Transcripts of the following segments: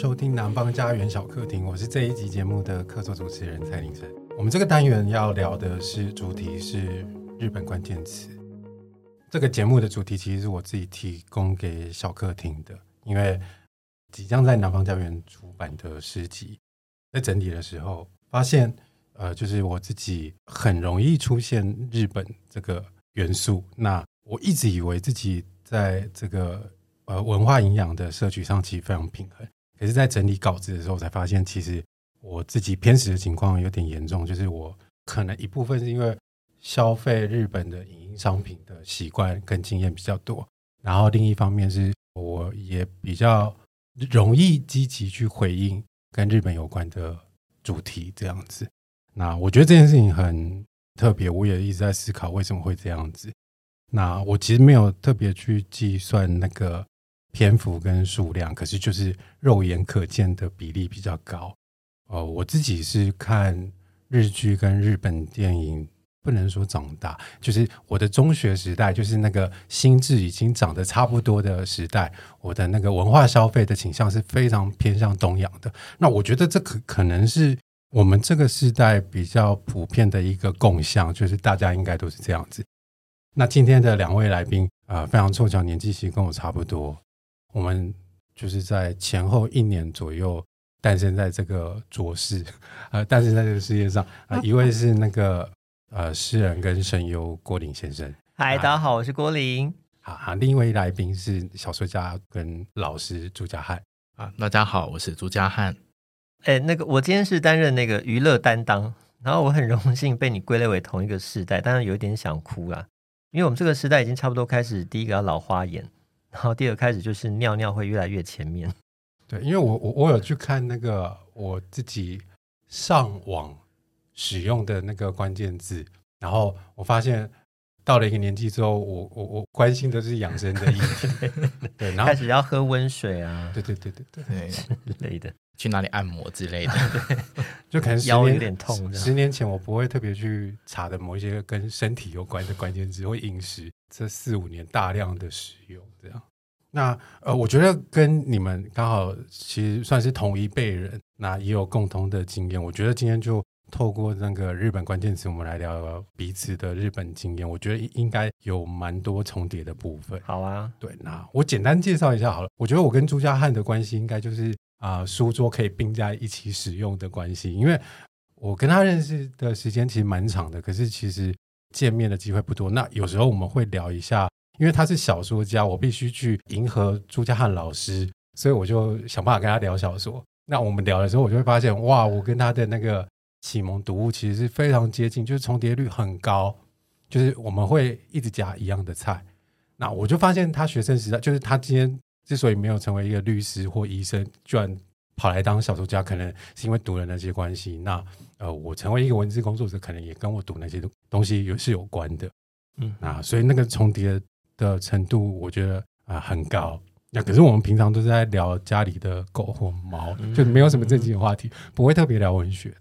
收听南方家园小客厅，我是这一集节目的客座主持人蔡林森。我们这个单元要聊的是主题是日本关键词。这个节目的主题其实是我自己提供给小客厅的，因为即将在南方家园出版的诗集，在整理的时候发现，呃，就是我自己很容易出现日本这个元素。那我一直以为自己在这个呃文化营养的摄取上其实非常平衡，可是，在整理稿子的时候才发现，其实我自己偏食的情况有点严重，就是我可能一部分是因为消费日本的影音商品的习惯跟经验比较多，然后另一方面是我也比较容易积极去回应跟日本有关的主题这样子。那我觉得这件事情很特别，我也一直在思考为什么会这样子。那我其实没有特别去计算那个篇幅跟数量，可是就是肉眼可见的比例比较高。哦，我自己是看日剧跟日本电影，不能说长大，就是我的中学时代，就是那个心智已经长得差不多的时代，我的那个文化消费的倾向是非常偏向东洋的。那我觉得这可可能是我们这个时代比较普遍的一个共向，就是大家应该都是这样子。那今天的两位来宾啊、呃，非常凑巧，年纪其实跟我差不多。我们就是在前后一年左右诞生在这个浊世，呃，诞生在这个世界上。啊、呃，一位是那个呃诗人跟声优郭林先生。嗨，大家好，我是郭林。好啊，另一位来宾是小说家跟老师朱家汉。啊，大家好，我是朱家汉。哎，那个我今天是担任那个娱乐担当，然后我很荣幸被你归类为同一个世代，但是有一点想哭啊。因为我们这个时代已经差不多开始，第一个要老花眼，然后第二开始就是尿尿会越来越前面。对，因为我我我有去看那个我自己上网使用的那个关键字，然后我发现到了一个年纪之后，我我我关心的是养生的议题，对，然后开始要喝温水啊，对对对对对，对之类的。去哪里按摩之类的，就可能腰有点痛。十年前我不会特别去查的某一些跟身体有关的关键词，或饮食。这四五年大量的使用，这样。那呃，我觉得跟你们刚好其实算是同一辈人，那也有共同的经验。我觉得今天就透过那个日本关键词，我们来聊聊彼此的日本经验。我觉得应该有蛮多重叠的部分。好啊，对，那我简单介绍一下好了。我觉得我跟朱家汉的关系应该就是。啊，书桌可以并在一起使用的关系，因为我跟他认识的时间其实蛮长的，可是其实见面的机会不多。那有时候我们会聊一下，因为他是小说家，我必须去迎合朱家汉老师，所以我就想办法跟他聊小说。那我们聊的时候，我就会发现，哇，我跟他的那个启蒙读物其实是非常接近，就是重叠率很高，就是我们会一直夹一样的菜。那我就发现他学生时代，就是他今天。之所以没有成为一个律师或医生，居然跑来当小说家，可能是因为读了那些关系。那呃，我成为一个文字工作者，可能也跟我读那些东西有是有关的。嗯，啊，所以那个重叠的程度，我觉得啊、呃、很高。那可是我们平常都是在聊家里的狗或猫，就没有什么正经的话题，不会特别聊文学。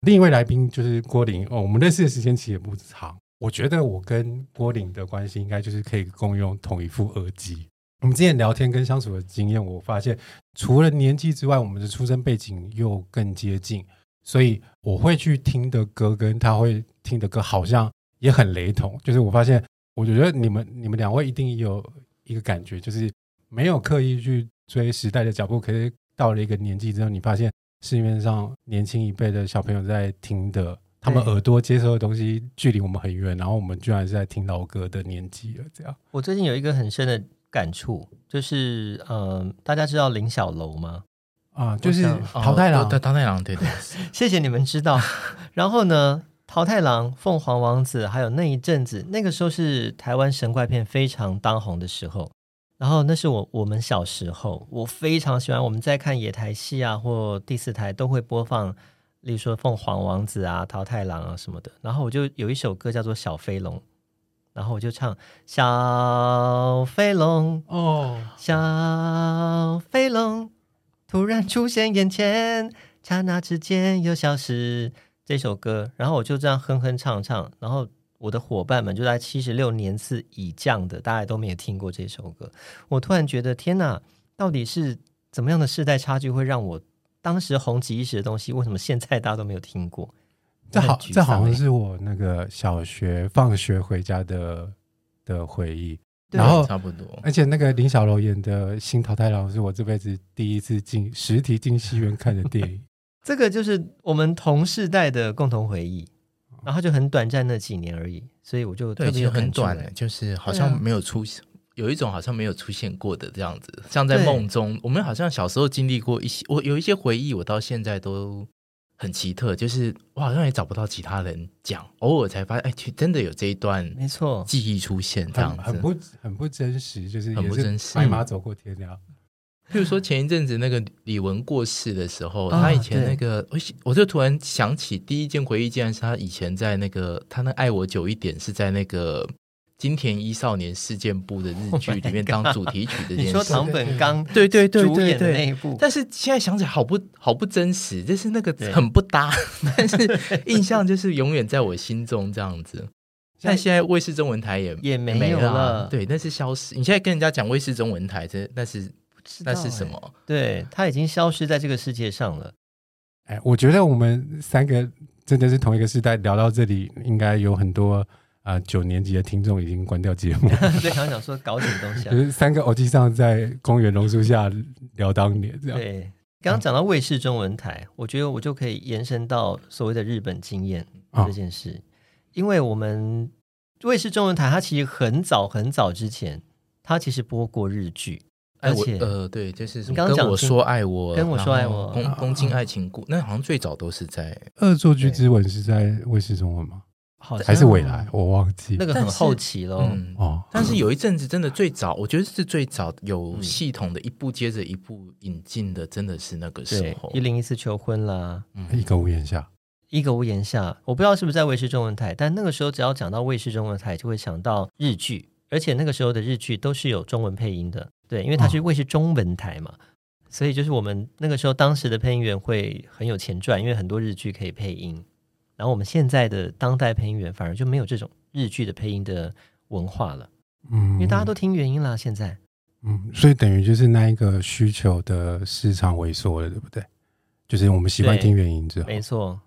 另一位来宾就是郭林哦，我们认识的时间其实也不长。我觉得我跟郭林的关系，应该就是可以共用同一副耳机。我们之前聊天跟相处的经验，我发现除了年纪之外，我们的出生背景又更接近，所以我会去听的歌跟他会听的歌好像也很雷同。就是我发现，我觉得你们你们两位一定有一个感觉，就是没有刻意去追时代的脚步，可是到了一个年纪之后，你发现市面上年轻一辈的小朋友在听的，他们耳朵接收的东西距离我们很远，然后我们居然是在听老歌的年纪了。这样，我最近有一个很深的。感触就是，嗯、呃，大家知道林小楼吗？啊，就是桃太郎，对、哦、桃太郎，对对。谢谢你们知道。然后呢，桃太郎、凤凰王子，还有那一阵子，那个时候是台湾神怪片非常当红的时候。然后那是我我们小时候，我非常喜欢。我们在看野台戏啊，或第四台都会播放，例如说凤凰王子啊、桃太郎啊什么的。然后我就有一首歌叫做《小飞龙》。然后我就唱小飞龙哦，小飞龙突然出现眼前，刹那之间又消失。这首歌，然后我就这样哼哼唱唱。然后我的伙伴们就在七十六年次以降的，大家都没有听过这首歌。我突然觉得，天哪，到底是怎么样的世代差距会让我当时红极一时的东西，为什么现在大家都没有听过？这好，这好像是我那个小学放学回家的的回忆。然后差不多，而且那个林小楼演的《新桃太郎》是我这辈子第一次进实体进戏院看的电影。这个就是我们同世代的共同回忆，然后就很短暂那几年而已，所以我就特别对，很短，就是好像没有出现，啊、有一种好像没有出现过的这样子，像在梦中，我们好像小时候经历过一些，我有一些回忆，我到现在都。很奇特，就是我好像也找不到其他人讲，偶尔才发现，哎，真的有这一段，没错，记忆出现这样子，很不很不真实，就是很不真实。白马走过天涯。譬如说前一阵子那个李玟过世的时候，他以前那个，我我就突然想起第一件回忆，竟然是他以前在那个他那爱我久一点是在那个。金田一少年事件簿的日剧 里面当主题曲的，你说唐本刚对对对主演的那一部，但是现在想起来好不好不真实，就是那个很不搭，但是印象就是永远在我心中这样子。但现在卫视中文台也也没有了，对，那是消失。你现在跟人家讲卫视中文台，这那是那是什么？对，它已经消失在这个世界上了。哎，我觉得我们三个真的是同一个时代，聊到这里应该有很多。啊，九年级的听众已经关掉节目。对，想想说搞什么东西，啊，就是三个耳机上在公园榕树下聊当年这样。对，刚刚讲到卫视中文台，我觉得我就可以延伸到所谓的日本经验这件事，哦，因为我们卫视中文台它其实很早很早之前，它其实播过日剧，而且呃，对，就是什么刚刚讲跟我说爱我，跟我说爱我，东东京爱情故，那好像最早都是在《恶作剧之吻》是在卫视中文吗？还是未来，我忘记。那个很后期了。嗯、哦，但是有一阵子真的最早，我觉得是最早有系统的一步接着一步引进的，真的是那个时候。一零一四求婚啦，嗯、一个屋檐下，一个屋檐下，我不知道是不是在卫视中文台，但那个时候只要讲到卫视中文台，就会想到日剧，而且那个时候的日剧都是有中文配音的，对，因为它是卫视中文台嘛，哦、所以就是我们那个时候当时的配音员会很有钱赚，因为很多日剧可以配音。然后我们现在的当代配音员反而就没有这种日剧的配音的文化了，嗯，因为大家都听原音啦，现在，嗯，所以等于就是那一个需求的市场萎缩了，对不对？就是我们习惯听原音之后，没错。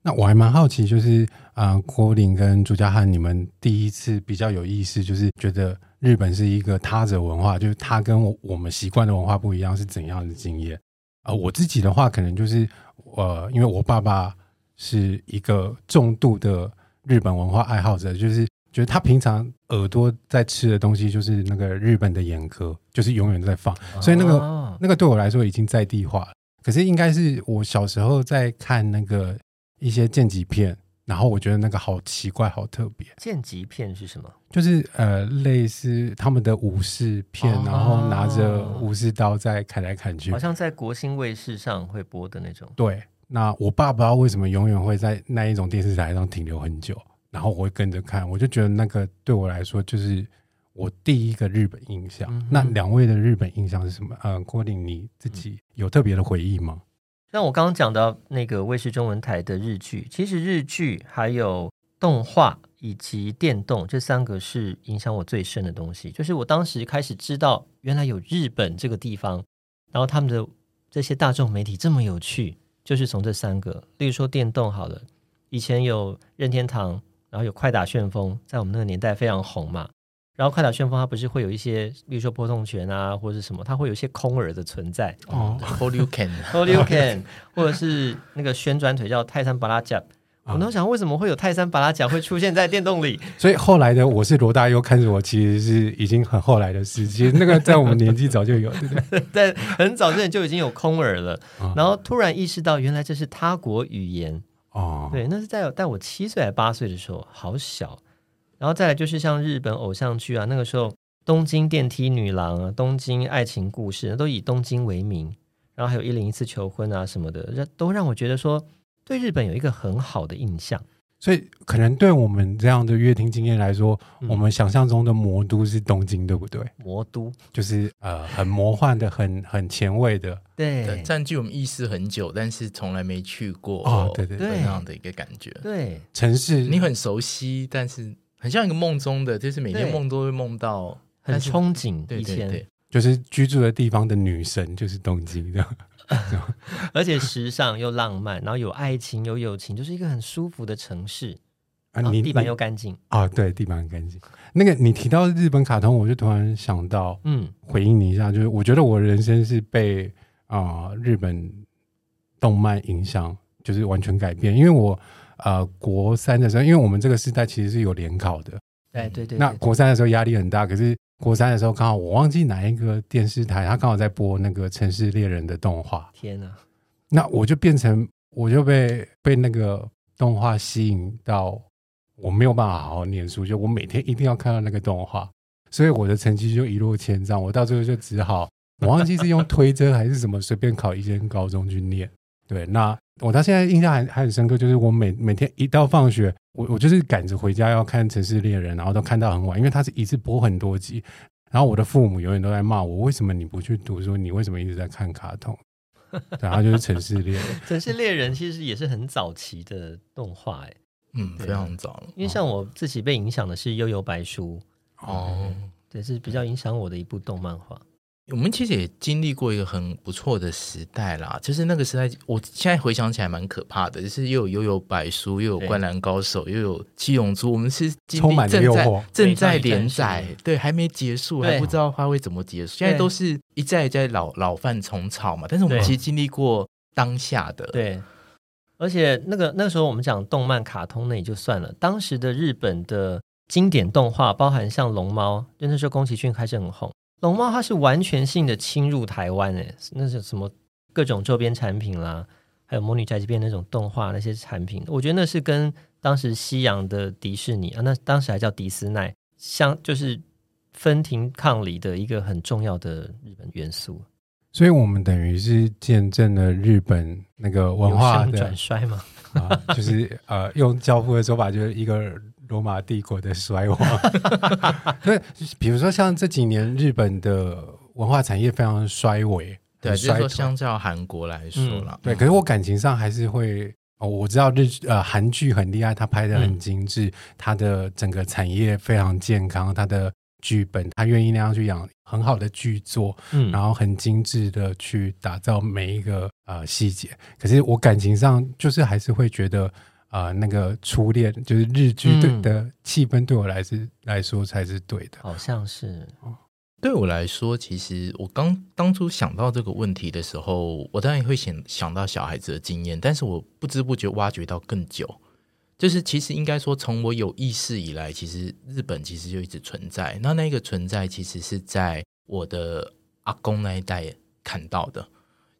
那我还蛮好奇，就是啊，呃、郭林跟朱家汉，你们第一次比较有意思，就是觉得日本是一个他者文化，就是他跟我我们习惯的文化不一样，是怎样的经验？啊、呃，我自己的话，可能就是呃，因为我爸爸。是一个重度的日本文化爱好者，就是觉得他平常耳朵在吃的东西就是那个日本的演歌，就是永远在放，所以那个那个对我来说已经在地化了。可是应该是我小时候在看那个一些剑戟片，然后我觉得那个好奇怪，好特别。剑戟片是什么？就是呃，类似他们的武士片，然后拿着武士刀在砍来砍去，好像在国新卫视上会播的那种。对。那我爸不知道为什么永远会在那一种电视台上停留很久，然后我会跟着看，我就觉得那个对我来说就是我第一个日本印象。嗯、那两位的日本印象是什么？呃，郭霖你自己有特别的回忆吗？像我刚刚讲到那个卫视中文台的日剧，其实日剧还有动画以及电动这三个是影响我最深的东西。就是我当时开始知道原来有日本这个地方，然后他们的这些大众媒体这么有趣。就是从这三个，例如说电动好了，以前有任天堂，然后有快打旋风，在我们那个年代非常红嘛。然后快打旋风它不是会有一些，例如说波动拳啊，或者是什么，它会有一些空耳的存在哦 h o l d you can，Hold you can，或者是那个旋转腿叫泰山巴拉甲。我都想为什么会有泰山巴拉甲会出现在电动里？所以后来的我是罗大佑看着我，其实是已经很后来的事情。那个在我们年纪早就有，对不对？在很早之前就已经有空耳了，然后突然意识到原来这是他国语言哦。对，那是在在我七岁还八岁的时候，好小。然后再来就是像日本偶像剧啊，那个时候东京电梯女郎啊，东京爱情故事都以东京为名，然后还有一零一次求婚啊什么的，让都让我觉得说。对日本有一个很好的印象，所以可能对我们这样的乐听经验来说，嗯、我们想象中的魔都是东京，对不对？魔都。就是呃很魔幻的、很很前卫的，对，占据我们意识很久，但是从来没去过哦，对对对，那样的一个感觉。对，城市你很熟悉，但是很像一个梦中的，就是每天梦都会梦到，很憧憬。对对对，就是居住的地方的女神就是东京这样。而且时尚又浪漫，然后有爱情有友情，就是一个很舒服的城市啊！你地板又干净啊，对，地板很干净。那个你提到日本卡通，我就突然想到，嗯，回应你一下，就是我觉得我人生是被啊、呃、日本动漫影响，就是完全改变。因为我呃国三的时候，因为我们这个时代其实是有联考的，对对对，对，那国三的时候压力很大，可是。国三的时候，刚好我忘记哪一个电视台，他刚好在播那个《城市猎人》的动画。天哪！那我就变成，我就被被那个动画吸引到，我没有办法好好念书，就我每天一定要看到那个动画，所以我的成绩就一落千丈。我到最后就只好，我忘记是用推甄还是什么，随便考一间高中去念。对，那我到现在印象还还很深刻，就是我每每天一到放学。我我就是赶着回家要看《城市猎人》，然后都看到很晚，因为他是一次播很多集。然后我的父母永远都在骂我：为什么你不去读书？你为什么一直在看卡通？然后就是《城市猎人》。《城市猎人》其实也是很早期的动画，哎，嗯，非常早。因为像我自己被影响的是《悠悠白书》哦，嗯，对，是比较影响我的一部动漫画。我们其实也经历过一个很不错的时代啦，就是那个时代，我现在回想起来蛮可怕的，就是又有幽游白书，又有灌篮高手，又有七龙珠，我们是充满了诱惑，正在连载，对，还没结束，还不知道它会怎么结束。现在都是一再一再老老犯重草嘛，但是我们其实经历过当下的，对，而且那个那个时候我们讲动漫卡通那也就算了，当时的日本的经典动画，包含像龙猫，就那时候宫崎骏开始很红。龙猫它是完全性的侵入台湾诶，那是什么各种周边产品啦，还有魔女宅急便那种动画那些产品，我觉得那是跟当时西洋的迪士尼啊，那当时还叫迪斯奈，相就是分庭抗礼的一个很重要的日本元素。所以我们等于是见证了日本那个文化的转衰嘛，啊，就是呃，用教父的说法，就是一个。罗马帝国的衰亡，对，比如说像这几年日本的文化产业非常衰微，对，就是说相较韩国来说了，嗯，对。可是我感情上还是会，哦，我知道日呃韩剧很厉害，它拍的很精致，它的整个产业非常健康，它的剧本它愿意那样去养很好的剧作，嗯，然后很精致的去打造每一个呃细节。可是我感情上就是还是会觉得。啊、呃，那个初恋就是日剧对的气氛，对我来是、嗯、来说才是对的。好像是，对我来说，其实我刚当初想到这个问题的时候，我当然也会想想到小孩子的经验，但是我不知不觉挖掘到更久，就是其实应该说，从我有意识以来，其实日本其实就一直存在。那那个存在，其实是在我的阿公那一代看到的。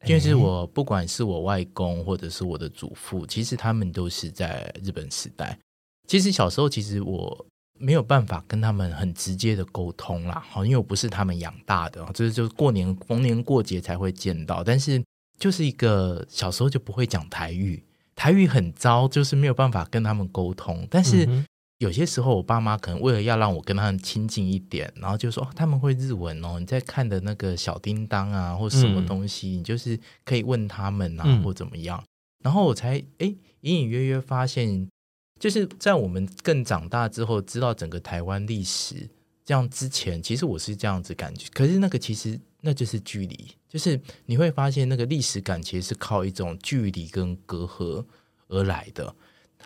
因为是我不管是我外公或者是我的祖父，其实他们都是在日本时代。其实小时候，其实我没有办法跟他们很直接的沟通啦，好，因为我不是他们养大的，就是就过年逢年过节才会见到。但是就是一个小时候就不会讲台语，台语很糟，就是没有办法跟他们沟通。但是。嗯有些时候，我爸妈可能为了要让我跟他们亲近一点，然后就说：“哦，他们会日文哦，你在看的那个小叮当啊，或什么东西，嗯、你就是可以问他们啊，嗯、或怎么样。”然后我才哎，隐隐约约发现，就是在我们更长大之后，知道整个台湾历史这样之前，其实我是这样子感觉。可是那个其实那就是距离，就是你会发现那个历史感其实是靠一种距离跟隔阂而来的。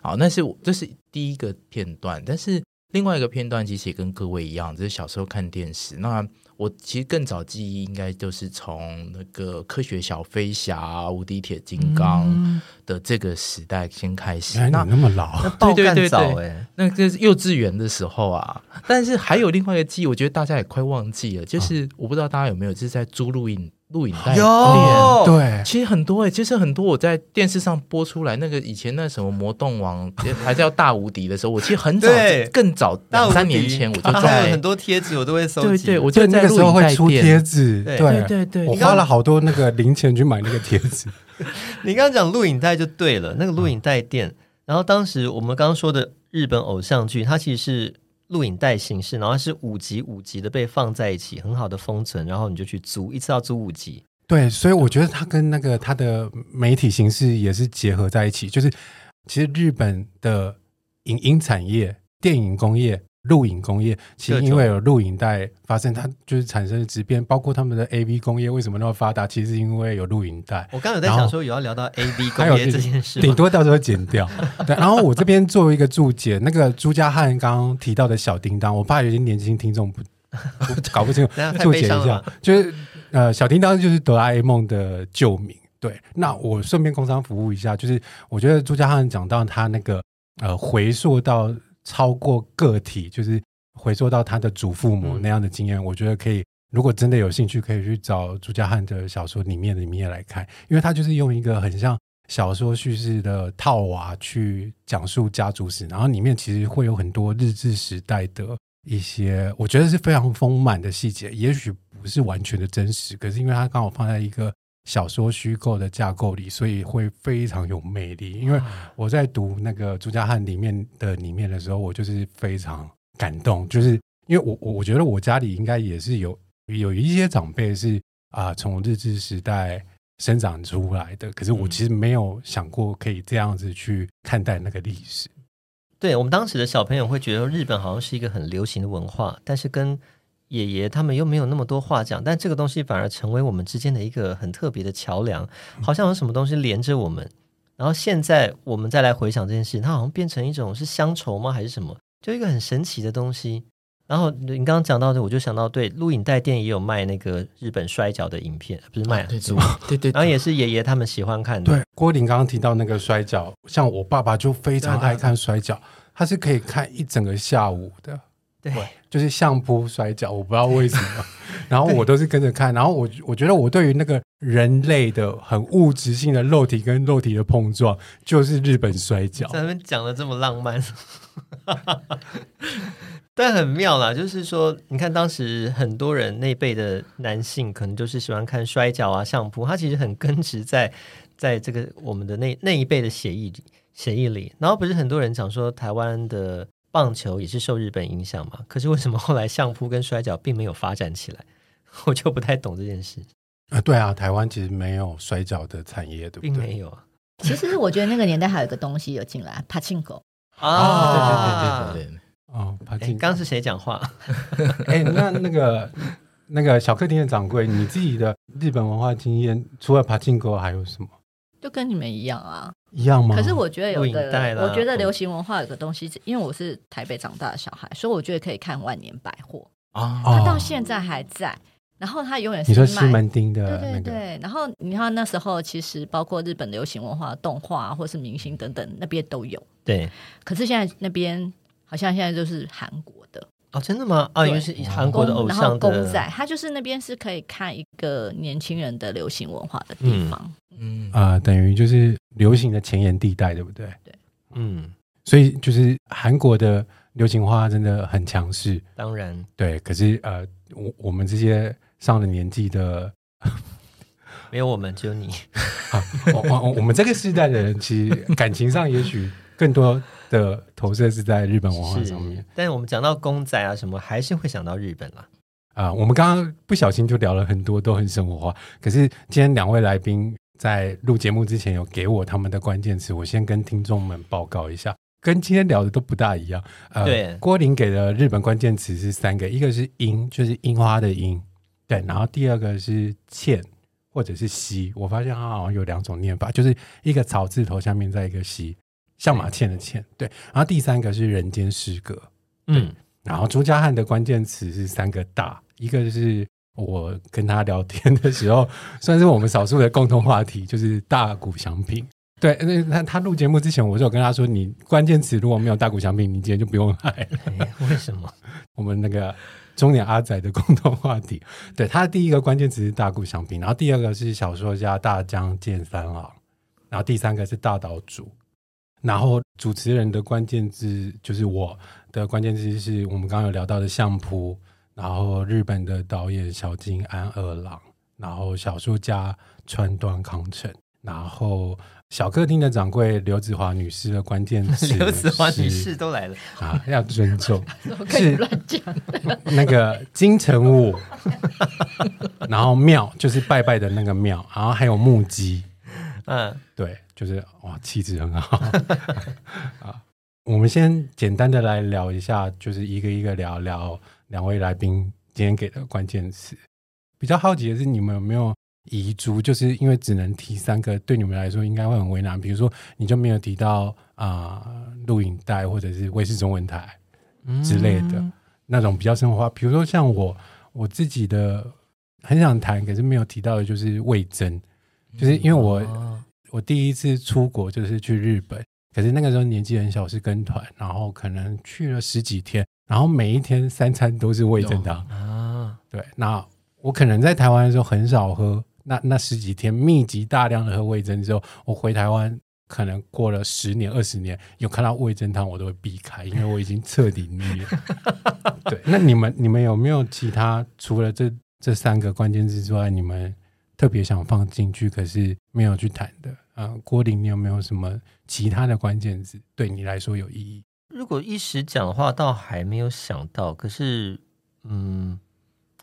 好，那是这是第一个片段，但是另外一个片段其实也跟各位一样，就是小时候看电视。那我其实更早记忆应该就是从那个科学小飞侠、无敌铁金刚的这个时代先开始。嗯、那那么老，那对对对对，那个是幼稚园的时候啊。但是还有另外一个记忆，我觉得大家也快忘记了，就是我不知道大家有没有就是在租录影。录影带有。对，其实很多哎、欸，其实很多我在电视上播出来那个以前那什么魔动王 还叫大无敌的时候，我其实很早更早两三年前我就在很多贴纸我都会收集，对对，我就在那个时候会出贴纸，对。对。对对，我花了好多那个零钱去买那个贴纸。你刚刚讲录影带就对了，那个录影带店，然后当时我们刚刚说的日本偶像剧，它其实是。录影带形式，然后是五集五集的被放在一起，很好的封存，然后你就去租，一次要租五集。对，所以我觉得它跟那个它的媒体形式也是结合在一起。就是其实日本的影音产业、电影工业录影工业，其实因为有录影带发生，它就是产生的质变，包括他们的 AV 工业为什么那么发达，其实是因为有录影带。我刚刚有在想说，有要聊到 AV 工业这件事，顶多到时候剪掉。对，然后我这边作为一个注解，那个朱家汉刚刚提到的小叮当，我怕有些年轻听众不，不搞不清楚，注解一下，就是呃，小叮当就是哆啦 A 梦的旧名。对，那我顺便工商服务一下，就是我觉得朱家汉讲到他那个呃，回溯到。超过个体，就是回溯到他的祖父母那样的经验，嗯、我觉得可以。如果真的有兴趣，可以去找朱家汉的小说里面的里面来看，因为他就是用一个很像小说叙事的套娃去讲述家族史，然后里面其实会有很多日治时代的一些，我觉得是非常丰满的细节，也许不是完全的真实，可是因为他刚好放在一个。小说虚构的架构里，所以会非常有魅力。因为我在读那个朱家汉里面的里面的时候，我就是非常感动。就是因为我我我觉得我家里应该也是有有一些长辈是啊从日治时代生长出来的，可是我其实没有想过可以这样子去看待那个历史。对，我们当时的小朋友会觉得日本好像是一个很流行的文化，但是跟爷爷他们又没有那么多话讲，但这个东西反而成为我们之间的一个很特别的桥梁，好像有什么东西连着我们。然后现在我们再来回想这件事，它好像变成一种是乡愁吗？还是什么？就一个很神奇的东西。然后你刚刚讲到的，我就想到，对，录影带店也有卖那个日本摔跤的影片，不是卖，对 对对对。然后也是爷爷他们喜欢看的。对，郭林刚刚提到那个摔跤，像我爸爸就非常爱看摔角，他是可以看一整个下午的。对，就是相扑摔跤，我不知道为什么，然后我都是跟着看，然后我我觉得我对于那个人类的很物质性的肉体跟肉体的碰撞，就是日本摔跤。咱们讲的这么浪漫，但很妙啦，就是说，你看当时很多人那辈的男性，可能就是喜欢看摔跤啊、相扑，他其实很根植在在这个我们的那那一辈的协议里，协议里。然后不是很多人讲说台湾的。棒球也是受日本影响嘛？可是为什么后来相扑跟摔跤并没有发展起来？我就不太懂这件事。啊，对啊，台湾其实没有摔跤的产业，对不对？并没有啊。其实我觉得那个年代还有一个东西有进来，帕金狗啊，对对对对对，哦，帕金。刚是谁讲话？哎，那那个那个小客厅的掌柜，你自己的日本文化经验，除了帕金狗还有什么？就跟你们一样啊。一样吗？可是我觉得有一个，我觉得流行文化有个东西，因为我是台北长大的小孩，所以我觉得可以看万年百货啊，它到现在还在，然后它永远是你说西门町的、那个，对对对。然后你看那时候，其实包括日本流行文化、动画或是明星等等，那边都有。对。可是现在那边好像现在就是韩国的哦，真的吗？啊，因为是韩国的偶像的，公仔，他就是那边是可以看一个年轻人的流行文化的地方。嗯嗯啊、呃，等于就是流行的前沿地带，对不对？对，嗯，所以就是韩国的流行文化真的很强势，当然对。可是呃，我我们这些上了年纪的，没有我们，只有你。啊，我我我们这个世代的人，其实感情上也许更多的投射是在日本文化上面。但是我们讲到公仔啊什么，还是会想到日本啦。啊、呃，我们刚刚不小心就聊了很多，都很生活化。可是今天两位来宾。在录节目之前有给我他们的关键词，我先跟听众们报告一下，跟今天聊的都不大一样。呃，对，郭林给的日本关键词是三个，一个是樱，就是樱花的樱，对，然后第二个是茜，或者是西，我发现它好像有两种念法，就是一个草字头下面再一个希，像马倩的倩，对，然后第三个是人间失格，嗯，然后朱家汉的关键词是三个大，一个是。我跟他聊天的时候，算是我们少数的共同话题，就是大谷翔平。对，那他他录节目之前，我就有跟他说，你关键词如果没有大谷翔平，你今天就不用来了。为什么？我们那个中年阿仔的共同话题。对，他的第一个关键词是大谷翔平，然后第二个是小说家大江健三郎，然后第三个是大岛渚，然后主持人的关键字就是我的关键字是我们刚刚有聊到的相扑。然后日本的导演小金安二郎，然后小说家川端康成，然后小客厅的掌柜刘子华女士的关键词，刘子华女士都来了啊，要尊重，可以乱讲。那个金城武，然后庙就是拜拜的那个庙，然后还有木屐，嗯，对，就是哇，气质很好 啊。我们先简单的来聊一下，就是一个一个聊聊两位来宾今天给的关键词。比较好奇的是，你们有没有遗珠？就是因为只能提三个，对你们来说应该会很为难。比如说，你就没有提到啊，录影带或者是卫视中文台之类的、那种比较生活化。比如说像我我自己的很想谈，可是没有提到的就是魏征，就是因为我、我第一次出国就是去日本。可是那个时候年纪很小，是跟团，然后可能去了十几天，然后每一天三餐都是味噌汤啊。对，那我可能在台湾的时候很少喝，那那十几天密集大量的喝味噌之后，我回台湾可能过了十年二十年，有看到味噌汤我都会避开，因为我已经彻底腻了。对，那你们你们有没有其他除了这这三个关键字之外，你们特别想放进去可是没有去谈的？啊，郭林，你有没有什么其他的关键字对你来说有意义？如果一时讲的话，倒还没有想到。可是，嗯，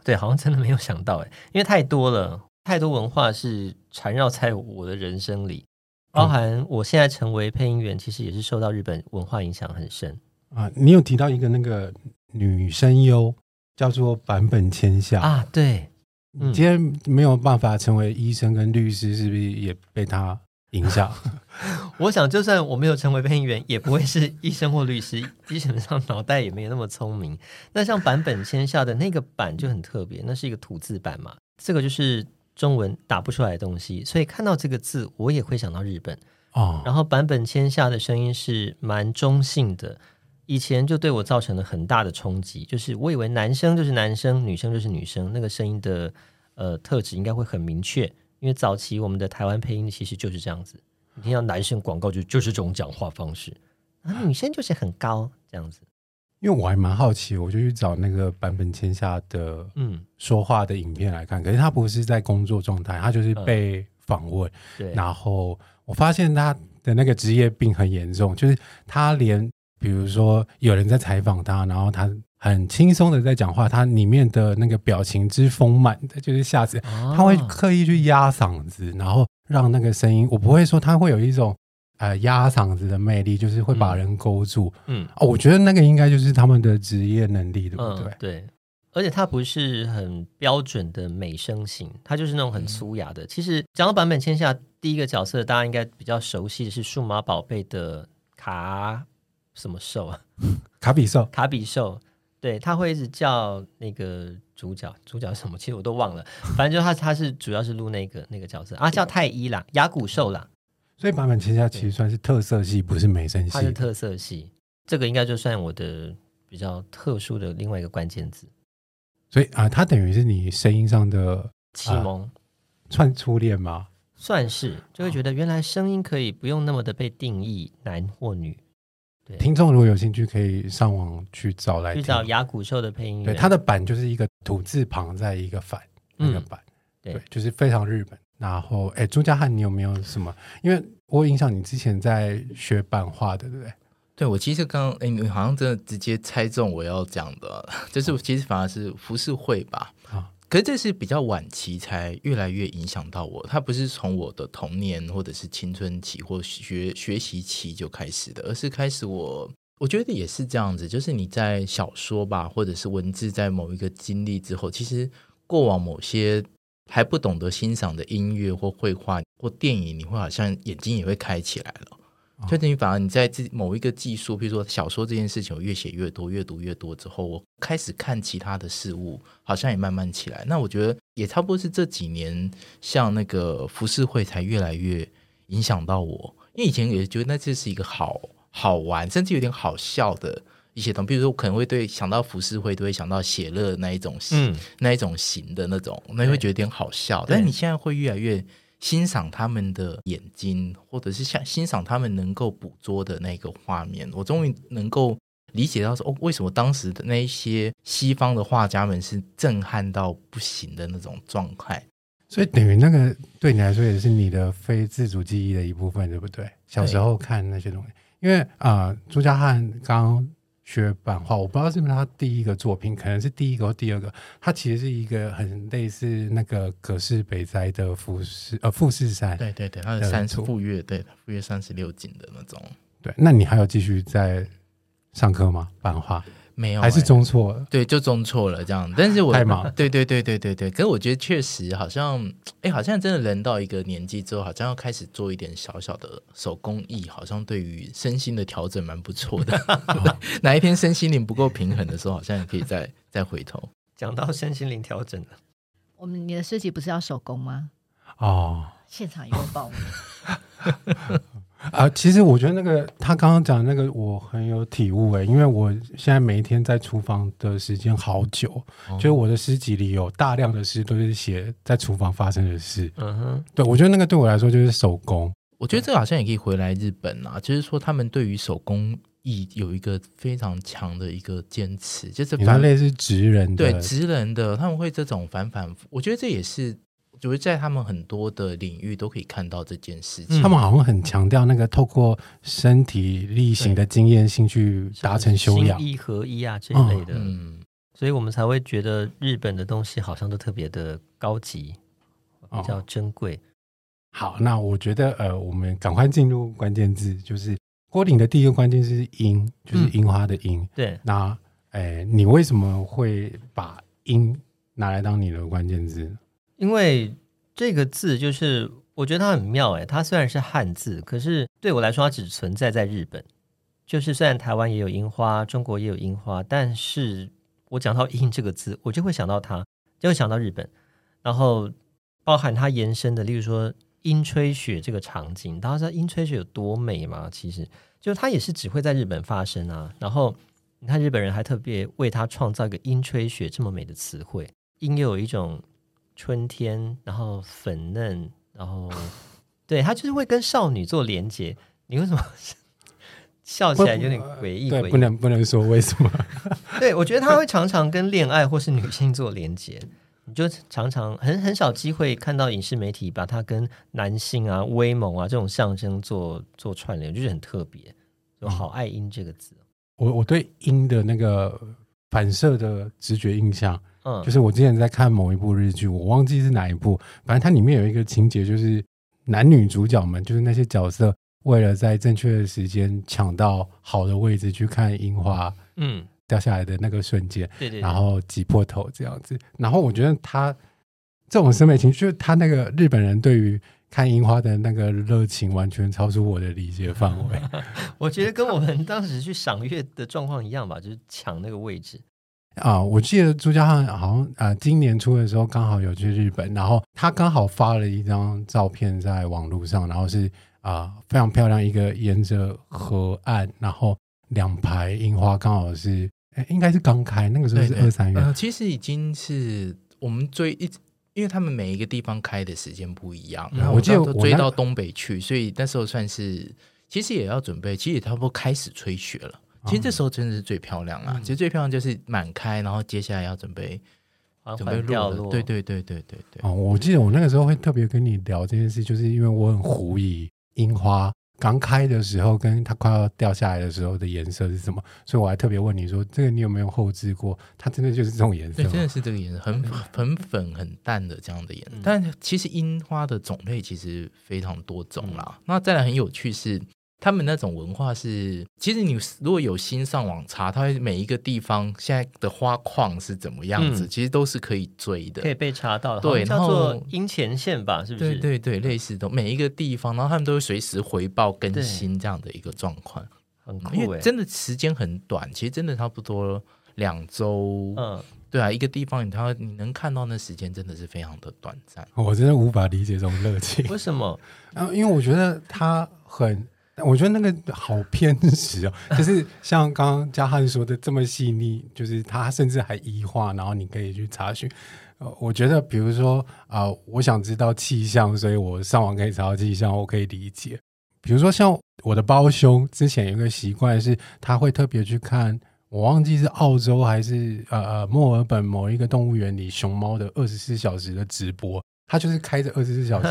对，好像真的没有想到哎，因为太多了，太多文化是缠绕在我的人生里，包含我现在成为配音员，其实也是受到日本文化影响很深啊。你有提到一个那个女声优叫做坂本千夏啊？对，你今天没有办法成为医生跟律师，是不是也被他？影响，我想就算我没有成为配音员，也不会是医生或律师，基本上脑袋也没有那么聪明。那像版本签下的那个版就很特别，那是一个土字版嘛，这个就是中文打不出来的东西，所以看到这个字，我也会想到日本哦。然后版本签下的声音是蛮中性的，以前就对我造成了很大的冲击，就是我以为男生就是男生，女生就是女生，那个声音的呃特质应该会很明确。因为早期我们的台湾配音其实就是这样子，你听到男生广告就就是这种讲话方式，啊，女生就是很高这样子。因为我还蛮好奇，我就去找那个版本签下的嗯说话的影片来看，嗯、可是他不是在工作状态，他就是被访问，嗯、对，然后我发现他的那个职业病很严重，就是他连比如说有人在采访他，然后他。很轻松的在讲话，他里面的那个表情之丰满的，就是下次他会刻意去压嗓子，然后让那个声音，我不会说他会有一种呃压嗓子的魅力，就是会把人勾住。嗯，哦，我觉得那个应该就是他们的职业能力，对不对？嗯，对，而且他不是很标准的美声型，他就是那种很粗哑的。其实讲到版本千夏，第一个角色大家应该比较熟悉的是数码宝贝的卡什么兽啊？卡比兽，卡比兽。对，他会一直叫那个主角，主角什么？其实我都忘了。反正就他，他是主要是录那个那个角色啊，叫太一啦，亚古兽啦。所以版本千夏其实算是特色系，不是美声系。他是特色系，这个应该就算我的比较特殊的另外一个关键字。所以啊，他等于是你声音上的启蒙，啊、算初恋吗？算是，就会觉得原来声音可以不用那么的被定义男或女。听众如果有兴趣，可以上网去找来听。去找雅古兽的配音员。对，它的版就是一个土字旁，在一个反那个版，嗯、对，就是非常日本。然后，哎，朱家汉，你有没有什么？因为我印象你之前在学版画的，对不对？对，我其实刚刚，哎，你好像真的直接猜中我要讲的，就是其实反而是浮世绘吧。啊。可是这是比较晚期才越来越影响到我，它不是从我的童年或者是青春期或学学习期就开始的，而是开始我我觉得也是这样子，就是你在小说吧，或者是文字在某一个经历之后，其实过往某些还不懂得欣赏的音乐或绘画或电影，你会好像眼睛也会开起来了。就等于反而你在自某一个技术，比如说小说这件事情，我越写越多，越读越多之后，我开始看其他的事物，好像也慢慢起来。那我觉得也差不多是这几年，像那个浮世绘才越来越影响到我。因为以前也觉得那这是一个好好玩，甚至有点好笑的一些东西。比如说，我可能会对想到浮世绘，都会想到写乐那一种型，嗯、那一种型的那种，那会觉得有点好笑。但你现在会越来越。欣赏他们的眼睛，或者是像欣赏他们能够捕捉的那个画面，我终于能够理解到说，哦，为什么当时的那一些西方的画家们是震撼到不行的那种状态。所以等于那个对你来说也是你的非自主记忆的一部分，对不对？小时候看那些东西，因为啊、呃，朱家汉刚。学版画，我不知道是不是他第一个作品，可能是第一个或第二个。他其实是一个很类似那个葛饰北斋的富士呃富士山，对对对，他的三富岳，对富岳三十六景的那种。对，那你还有继续在上课吗？版画？没有、欸，还是中错了？对，就中错了这样。但是我 太忙。对对对对对对。可是我觉得确实好像，哎，好像真的人到一个年纪之后，好像要开始做一点小小的手工艺，好像对于身心的调整蛮不错的。哪一天身心灵不够平衡的时候，好像也可以再再回头。讲到身心灵调整了，我们你的设计不是要手工吗？哦，现场有报名。啊，其实我觉得那个他刚刚讲的那个我很有体悟诶，因为我现在每一天在厨房的时间好久，哦、就是我的诗集里有大量的诗都是写在厨房发生的事。嗯哼，对，我觉得那个对我来说就是手工。我觉得这个好像也可以回来日本啊，就是说他们对于手工艺有一个非常强的一个坚持，就是反类似职人的，对职人的他们会这种反反复，我觉得这也是。就是在他们很多的领域都可以看到这件事情。他们好像很强调那个透过身体力行的经验性去达成修养，心意合一啊这一类的。嗯，所以我们才会觉得日本的东西好像都特别的高级，比较珍贵。好，那我觉得呃，我们赶快进入关键字，就是郭顶的第一个关键是樱，就是樱花的樱。对，那哎，你为什么会把樱拿来当你的关键字？因为这个字就是我觉得它很妙诶，它虽然是汉字，可是对我来说它只存在在日本。就是虽然台湾也有樱花，中国也有樱花，但是我讲到“樱”这个字，我就会想到它，就会想到日本。然后包含它延伸的，例如说“樱吹雪”这个场景，大家知道“樱吹雪”有多美吗？其实就它也是只会在日本发生啊。然后你看日本人还特别为它创造一个“樱吹雪”这么美的词汇，“樱”又有一种。春天，然后粉嫩，然后 对，他就是会跟少女做连接。你为什么笑起来有点诡异？对，不能不能说为什么？对，我觉得他会常常跟恋爱或是女性做连接。你就常常很很少机会看到影视媒体把它跟男性啊、威猛啊这种象征做做串联，就是很特别。我好爱“樱”这个字。我我对“樱”的那个反射的直觉印象。嗯，就是我之前在看某一部日剧，我忘记是哪一部，反正它里面有一个情节，就是男女主角们，就是那些角色，为了在正确的时间抢到好的位置去看樱花，嗯，掉下来的那个瞬间，对对，然后挤破头这样子。然后我觉得他这种审美情绪，就是他那个日本人对于看樱花的那个热情，完全超出我的理解范围。我觉得跟我们当时去赏月的状况一样吧，就是抢那个位置。啊，我记得朱家汉好像啊、呃，今年初的时候刚好有去日本，然后他刚好发了一张照片在网络上，然后是啊、呃、非常漂亮，一个沿着河岸，然后两排樱花刚好是，哎，应该是刚开，那个时候是二三月，呃，其实已经是我们追一直，因为他们每一个地方开的时间不一样，然后我记得我追到东北去，所以那时候算是其实也要准备，其实也差不多开始吹雪了。其实这时候真的是最漂亮啊！嗯、其实最漂亮就是满开，然后接下来要准备准备掉落。对对对对对对。哦，我记得我那个时候会特别跟你聊这件事，就是因为我很狐疑樱花刚开的时候跟它快要掉下来的时候的颜色是什么，所以我还特别问你说：“这个你有没有后置过？它真的就是这种颜色？”对，真的是这个颜色，很很粉、很淡的这样的颜色。嗯、但其实樱花的种类其实非常多种啦。嗯、那再来很有趣是。他们那种文化是，其实你如果有心上网查，它每一个地方现在的花况是怎么样子，嗯、其实都是可以追的，可以被查到的。对，然后阴前线吧，是不是？对对对，类似的每一个地方，然后他们都会随时回报更新这样的一个状况，很酷。因为真的时间很短，其实真的差不多两周。嗯，对啊，一个地方你它你能看到那时间真的是非常的短暂。我真的无法理解这种热情，为什么？啊，因为我觉得它很。我觉得那个好偏执哦，就是像刚刚嘉汉说的这么细腻，就是他甚至还异化，然后你可以去查询。呃，我觉得比如说啊、我想知道气象，所以我上网可以查到气象，我可以理解。比如说像我的胞兄之前有一个习惯是，他会特别去看，我忘记是澳洲还是呃呃墨尔本某一个动物园里熊猫的二十四小时的直播。他就是开着二十四小时，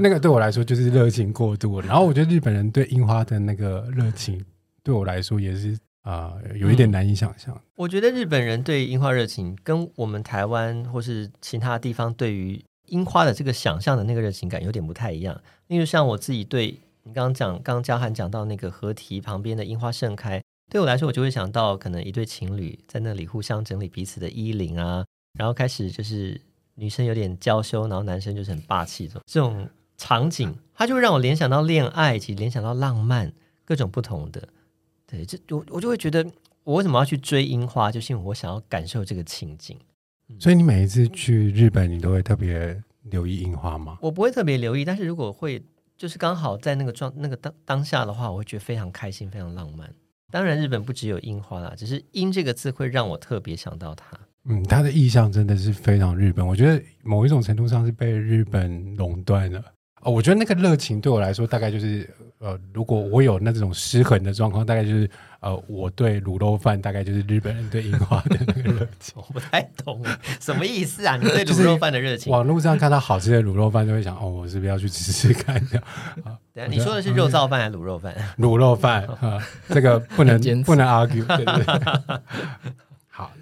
那个对我来说就是热情过度。然后我觉得日本人对樱花的那个热情，对我来说也是啊、呃，有一点难以想象、嗯。我觉得日本人对樱花热情，跟我们台湾或是其他地方对于樱花的这个想象的那个热情感有点不太一样。例如像我自己对你刚刚讲，刚刚嘉涵讲到那个河堤旁边的樱花盛开，对我来说，我就会想到可能一对情侣在那里互相整理彼此的衣领啊，然后开始就是女生有点娇羞，然后男生就是很霸气这种这种场景，它就会让我联想到恋爱，以及联想到浪漫，各种不同的。对，这我我就会觉得，我为什么要去追樱花，就是因为我想要感受这个情景。所以你每一次去日本，你都会特别留意樱花吗？我不会特别留意，但是如果会，就是刚好在那个状那个当当下的话，我会觉得非常开心，非常浪漫。当然，日本不只有樱花啦，只是“樱”这个字会让我特别想到它。嗯，他的意象真的是非常日本，我觉得某一种程度上是被日本垄断了。哦，我觉得那个热情对我来说，大概就是呃，如果我有那种失衡的状况，大概就是呃，我对卤肉饭大概就是日本人对樱花的那个热情。我不太懂什么意思啊？你对卤肉饭的热情？网络上看到好吃的卤肉饭，就会想哦，我是不是要去吃吃看？这样啊？对啊，你说的是肉燥饭还是卤肉饭？卤肉饭啊，这个不能不能 argue，对不对？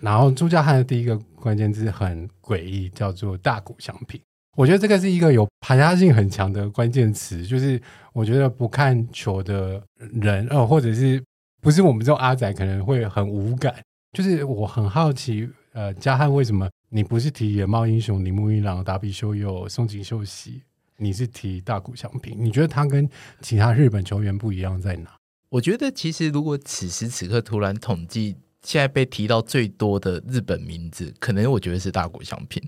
然后朱家汉的第一个关键字很诡异，叫做大谷翔平。我觉得这个是一个有排他性很强的关键词，就是我觉得不看球的人，呃，或者是不是我们这种阿仔可能会很无感。就是我很好奇，呃，嘉汉为什么你不是提野茂英雄、铃木一朗、达比修有、松井秀喜，你是提大谷翔平？你觉得他跟其他日本球员不一样在哪？我觉得其实如果此时此刻突然统计。现在被提到最多的日本名字，可能我觉得是大谷翔平。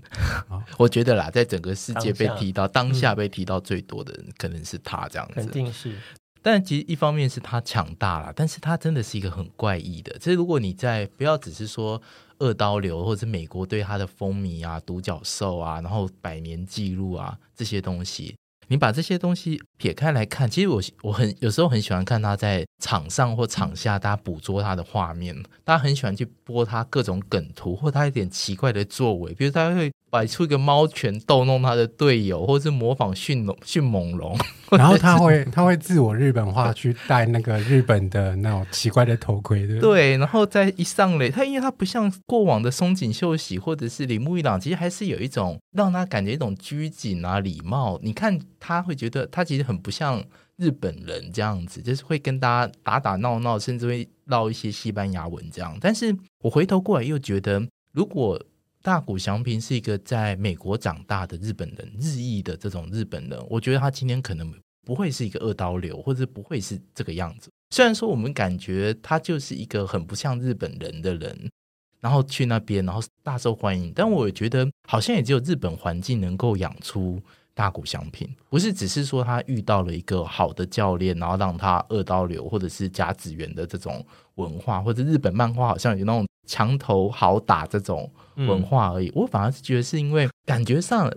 哦、我觉得啦，在整个世界被提到当下，被提到最多的人，可能是他这样子。肯定是。但其实一方面是他强大了，但是他真的是一个很怪异的。其实如果你在不要只是说二刀流，或者是美国对他的风靡啊、独角兽啊，然后百年纪录啊这些东西。你把这些东西撇开来看，其实我我很有时候很喜欢看他在场上或场下，大家捕捉他的画面，大家很喜欢去播他各种梗图或他一点奇怪的作为，比如他会摆出一个猫拳逗弄他的队友，或者是模仿迅龙迅猛龙，然后他会他会自我日本化，去戴那个日本的那种奇怪的头盔，对对，然后再一上垒，他因为他不像过往的松井秀喜或者是铃木一朗，其实还是有一种让他感觉一种拘谨啊礼貌。你看他会觉得他其实很不像日本人这样子，就是会跟大家打打闹闹，甚至会唠一些西班牙文这样。但是我回头过来又觉得，如果大谷祥平是一个在美国长大的日本人，日裔的这种日本人，我觉得他今天可能不会是一个二刀流，或者不会是这个样子。虽然说我们感觉他就是一个很不像日本人的人，然后去那边，然后大受欢迎，但我觉得好像也只有日本环境能够养出大谷翔平，不是只是说他遇到了一个好的教练，然后让他二刀流，或者是甲子园的这种文化，或者日本漫画好像有那种墙头好打这种。文化而已，我反而是觉得是因为感觉上，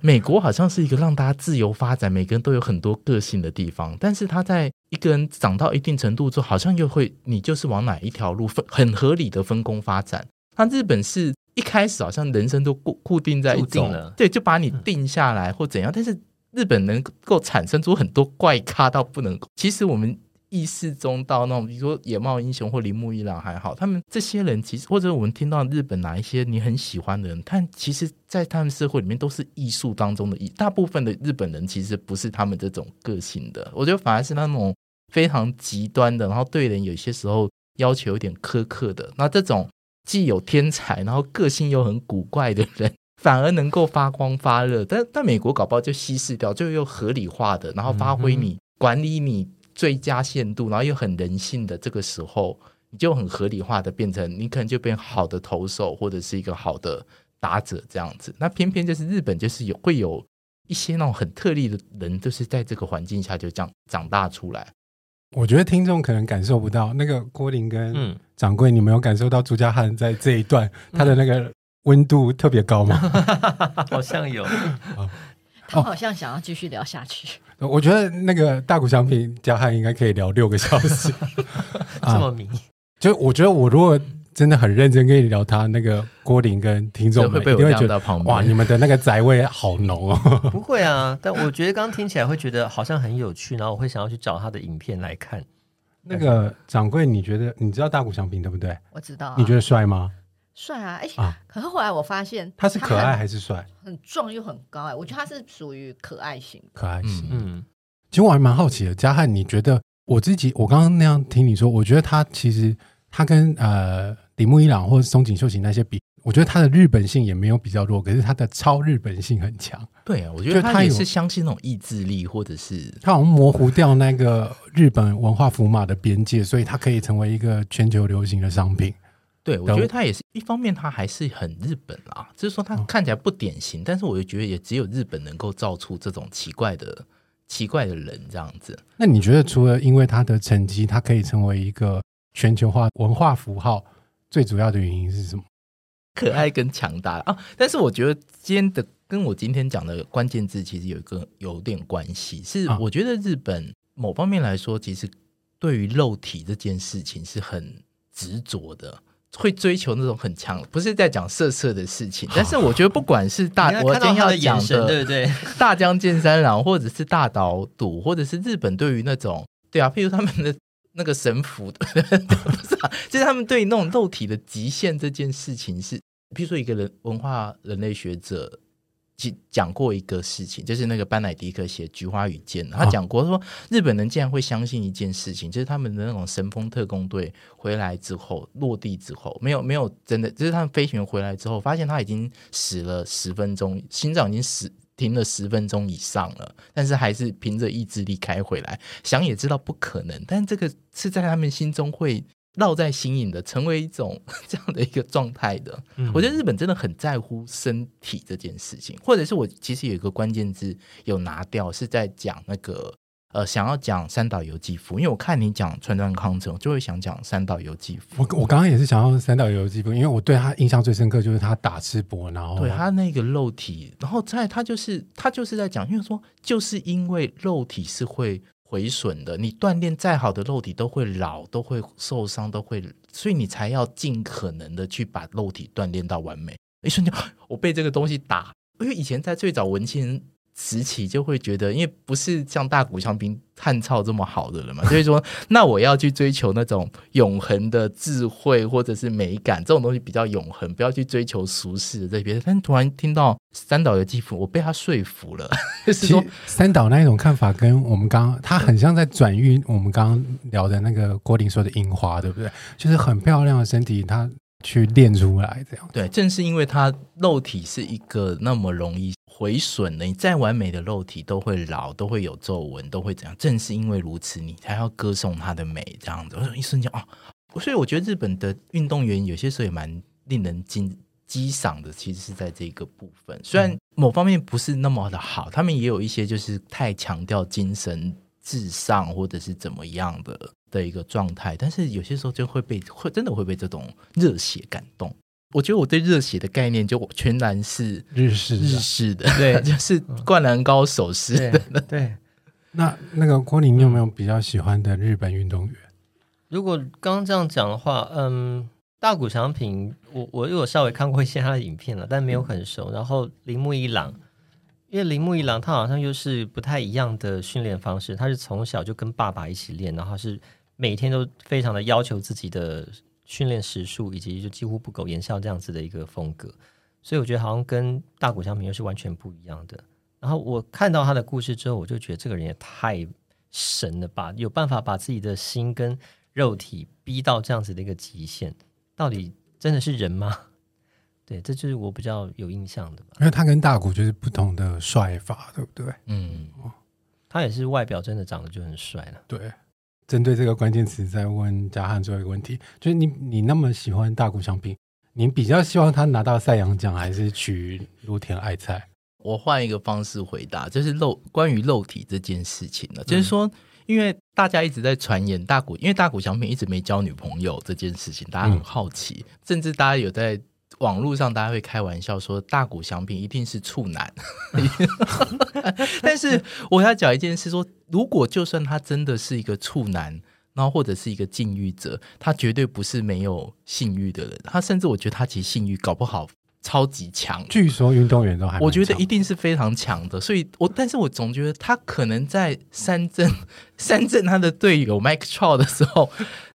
美国好像是一个让大家自由发展，每个人都有很多个性的地方。但是他在一个人长到一定程度之后，好像又会你就是往哪一条路分很合理的分工发展。那日本是一开始好像人生都固固定在一种对，就把你定下来或怎样。但是日本能够产生出很多怪咖到不能。其实我们。意识中到那种，比如说野茂英雄或铃木一朗还好，他们这些人其实，或者我们听到日本哪一些你很喜欢的人，但其实，在他们社会里面都是艺术当中的艺。大部分的日本人其实不是他们这种个性的，我觉得反而是那种非常极端的，然后对人有些时候要求有点苛刻的。那这种既有天才，然后个性又很古怪的人，反而能够发光发热。但但美国搞不好就稀释掉，就又合理化的，然后发挥你、嗯、管理你。最佳限度，然后又很人性的这个时候，你就很合理化的变成，你可能就变好的投手或者是一个好的打者这样子。那偏偏就是日本就是有会有一些那种很特例的人，就是在这个环境下就这样长大出来。我觉得听众可能感受不到那个郭林跟掌柜，你没有感受到朱家汉在这一段他的那个温度特别高吗？好像有。他好像想要继续聊下去。我觉得那个大谷翔平家汉应该可以聊六个小时，这么迷。就我觉得，我如果真的很认真跟你聊他，那个郭林跟听众们一定会觉得哇，你们的那个宅味好浓哦。不会啊，但我觉得刚刚听起来会觉得好像很有趣，然后我会想要去找他的影片来看。那个掌柜，你觉得你知道大谷翔平对不对？我知道啊。你觉得帅吗？帅啊！哎、欸，可是后来我发现他是可爱还是帅？很壮又很高哎，我觉得他是属于可爱型。可爱型，嗯，其实我还蛮好奇的，嘉汉，你觉得我自己，我刚刚那样听你说，我觉得他其实他跟呃李木一朗或者松井秀喜那些比，我觉得他的日本性也没有比较弱，可是他的超日本性很强。对啊，我觉得他也是相信那种意志力，或者是他好像模糊掉那个日本文化符码的边界，所以他可以成为一个全球流行的商品。对，我觉得他也是一方面，他还是很日本啦，就是说他看起来不典型，但是我就觉得也只有日本能够造出这种奇怪的、奇怪的人这样子。那你觉得，除了因为他的成绩，他可以成为一个全球化文化符号，最主要的原因是什么？可爱跟强大啊！但是我觉得今天的跟我今天讲的关键字其实有一个有点关系，是我觉得日本某方面来说，其实对于肉体这件事情是很执着的。会追求那种很强，不是在讲色色的事情，但是我觉得不管是大，我今天要讲的，对不对？大江健三郎，或者是大岛渚，或者是日本对于那种，对啊，譬如他们的那个神符，不是啊，就是他们对那种肉体的极限这件事情是，比如说一个人文化人类学者。讲过一个事情，就是那个班乃迪克写《菊花与剑》，他讲过说，日本人竟然会相信一件事情，就是他们的那种神风特工队回来之后落地之后，没有没有真的，就是他们飞行员回来之后，发现他已经死了十分钟，心脏已经死停了十分钟以上了，但是还是凭着意志力开回来，想也知道不可能，但这个是在他们心中会。烙在心影的，成为一种 这样的一个状态的。嗯、我觉得日本真的很在乎身体这件事情，或者是我其实有一个关键字有拿掉，是在讲那个呃，想要讲三岛由纪夫，因为我看你讲川端康成，我就会想讲三岛由纪夫。我我刚刚也是想要三岛由纪夫，因为我对他印象最深刻就是他打赤膊，然后对他那个肉体，然后在他就是他就是在讲，因为说就是因为肉体是会。毁损的，你锻炼再好的肉体都会老，都会受伤，都会，所以你才要尽可能的去把肉体锻炼到完美。一瞬间，我被这个东西打，因为以前在最早文青时期就会觉得，因为不是像大谷翔平汉草这么好的人嘛，所以说，那我要去追求那种永恒的智慧或者是美感，这种东西比较永恒，不要去追求俗世的这边。但突然听到三岛由纪夫，我被他说服了。就是说，三岛那一种看法跟我们刚刚，他很像在转运我们刚刚聊的那个郭林说的樱花，对不对？就是很漂亮的身体，他去练出来这样。对，正是因为他肉体是一个那么容易。毁损的，你再完美的肉体都会老，都会有皱纹，都会怎样？正是因为如此，你才要歌颂它的美，这样子。我说一瞬间啊，所以我觉得日本的运动员有些时候也蛮令人惊激赏的。其实是在这个部分，虽然某方面不是那么的好，他们也有一些就是太强调精神至上或者是怎么样的的一个状态，但是有些时候就会被会真的会被这种热血感动。我觉得我对热血的概念就全然是日式日式的，对，就是灌篮高手式的。对，对那那个郭林，你有没有比较喜欢的日本运动员？如果刚刚这样讲的话，嗯，大谷翔平，我我有稍微看过一些他的影片了，但没有很熟。然后铃木一朗，因为铃木一朗他好像又是不太一样的训练方式，他是从小就跟爸爸一起练，然后是每天都非常的要求自己的。训练时数以及就几乎不苟言笑这样子的一个风格，所以我觉得好像跟大谷相平又是完全不一样的。然后我看到他的故事之后，我就觉得这个人也太神了吧，有办法把自己的心跟肉体逼到这样子的一个极限，到底真的是人吗？对，这就是我比较有印象的吧。因为他跟大谷就是不同的帅法，对不对？嗯，他也是外表真的长得就很帅了。对。针对这个关键词，再问嘉汉最后一个问题，就是你你那么喜欢大谷翔平，你比较希望他拿到赛扬奖，还是娶芦田爱菜？我换一个方式回答，就是肉关于肉体这件事情呢，就是说，因为大家一直在传言大谷，因为大谷翔平一直没交女朋友这件事情，大家很好奇，嗯、甚至大家有在。网络上大家会开玩笑说大谷翔平一定是处男，但是我要讲一件事说，如果就算他真的是一个处男，然后或者是一个禁欲者，他绝对不是没有性欲的人，他甚至我觉得他其实性欲搞不好超级强。据说运动员都还，我觉得一定是非常强的，所以我但是我总觉得他可能在三振三振他的队友 Mike Trout 的时候。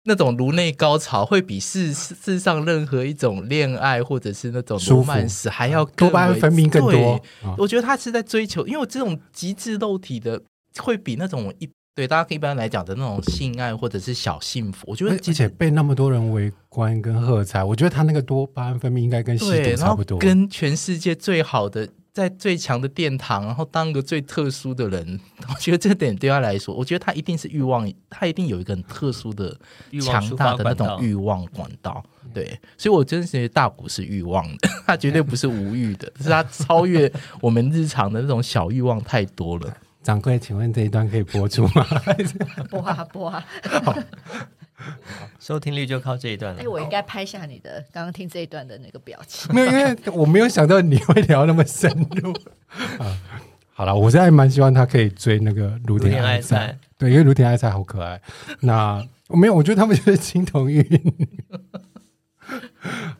那种颅内高潮会比世世上任何一种恋爱或者是那种罗曼史还要多巴胺分泌更多。我觉得他是在追求，因为这种极致肉体的会比那种一对大家一般来讲的那种性爱或者是小幸福，我觉得而且被那么多人围观跟喝彩，我觉得他那个多巴胺分泌应该跟吸毒差不多，跟全世界最好的。在最强的殿堂，然后当个最特殊的人，我觉得这点对他来说，我觉得他一定是欲望，他一定有一个很特殊的、强大的那种欲望管道。对，所以我真的觉得大谷是欲望的，他绝对不是无欲的，是他超越我们日常的那种小欲望太多了。掌柜，请问这一段可以播出吗？播啊播啊！收听率就靠这一段了。哎、欸，我应该拍下你的刚刚听这一段的那个表情。没有，因为我没有想到你会聊那么深入 啊。好了，我现在还蛮希望他可以追那个卢田爱菜，对，因为卢田爱菜好可爱。那我没有，我觉得他们就是金童玉女。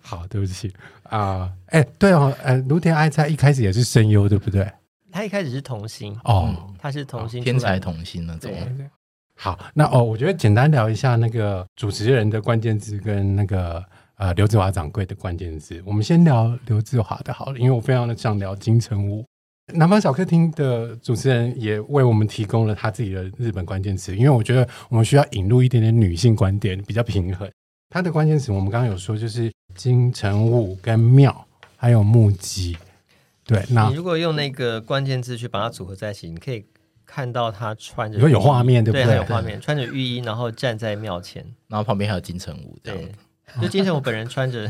好，对不起啊。哎、欸，对哦，呃，卢田爱菜一开始也是声优，对不对？他一开始是童星哦，他是童星，天才童星那种。好，那哦，我觉得简单聊一下那个主持人的关键字跟那个呃刘志华掌柜的关键字。我们先聊刘志华的好了，因为我非常的想聊金城武。南方小客厅的主持人也为我们提供了他自己的日本关键词，因为我觉得我们需要引入一点点女性观点，比较平衡。他的关键词我们刚刚有说，就是金城武跟庙还有木吉。对，那你如果用那个关键字去把它组合在一起，你可以。看到他穿着，有有画面对不对？对，有画面，穿着浴衣，然后站在庙前，然后旁边还有金城武，对，就金城武本人穿着。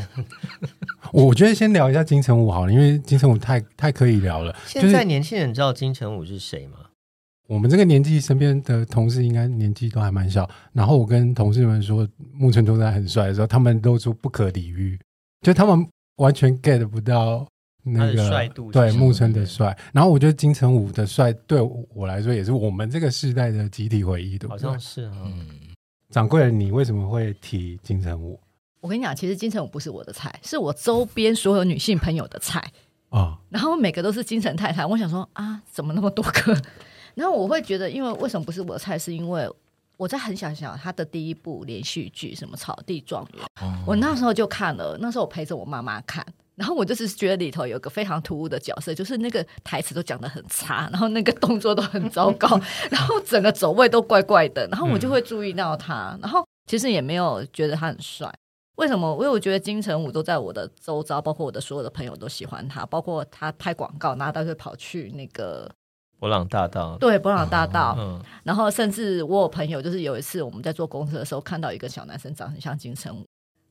我觉得先聊一下金城武好了，因为金城武太太可以聊了。现在年轻人知道金城武是谁吗？我们这个年纪身边的同事应该年纪都还蛮小。然后我跟同事们说木村拓哉很帅的时候，他们都说不可理喻，就他们完全 get 不到。那个帅度对木村的帅，然后我觉得金城武的帅对我来说也是我们这个时代的集体回忆，对不对？好像是嗯。掌柜，你为什么会提金城武？我跟你讲，其实金城武不是我的菜，是我周边所有女性朋友的菜啊。哦、然后每个都是金城太太，我想说啊，怎么那么多个？然后我会觉得，因为为什么不是我的菜？是因为我在很小很小他的第一部连续剧什么《草地状元》，哦、我那时候就看了，那时候我陪着我妈妈看。然后我就是觉得里头有个非常突兀的角色，就是那个台词都讲得很差，然后那个动作都很糟糕，然后整个走位都怪怪的，然后我就会注意到他，然后其实也没有觉得他很帅。为什么？因为我觉得金城武都在我的周遭，包括我的所有的朋友都喜欢他，包括他拍广告，然后他就跑去那个博朗大道，对，博朗大道，嗯，然后甚至我有朋友，就是有一次我们在坐公车的时候，看到一个小男生长得很像金城武。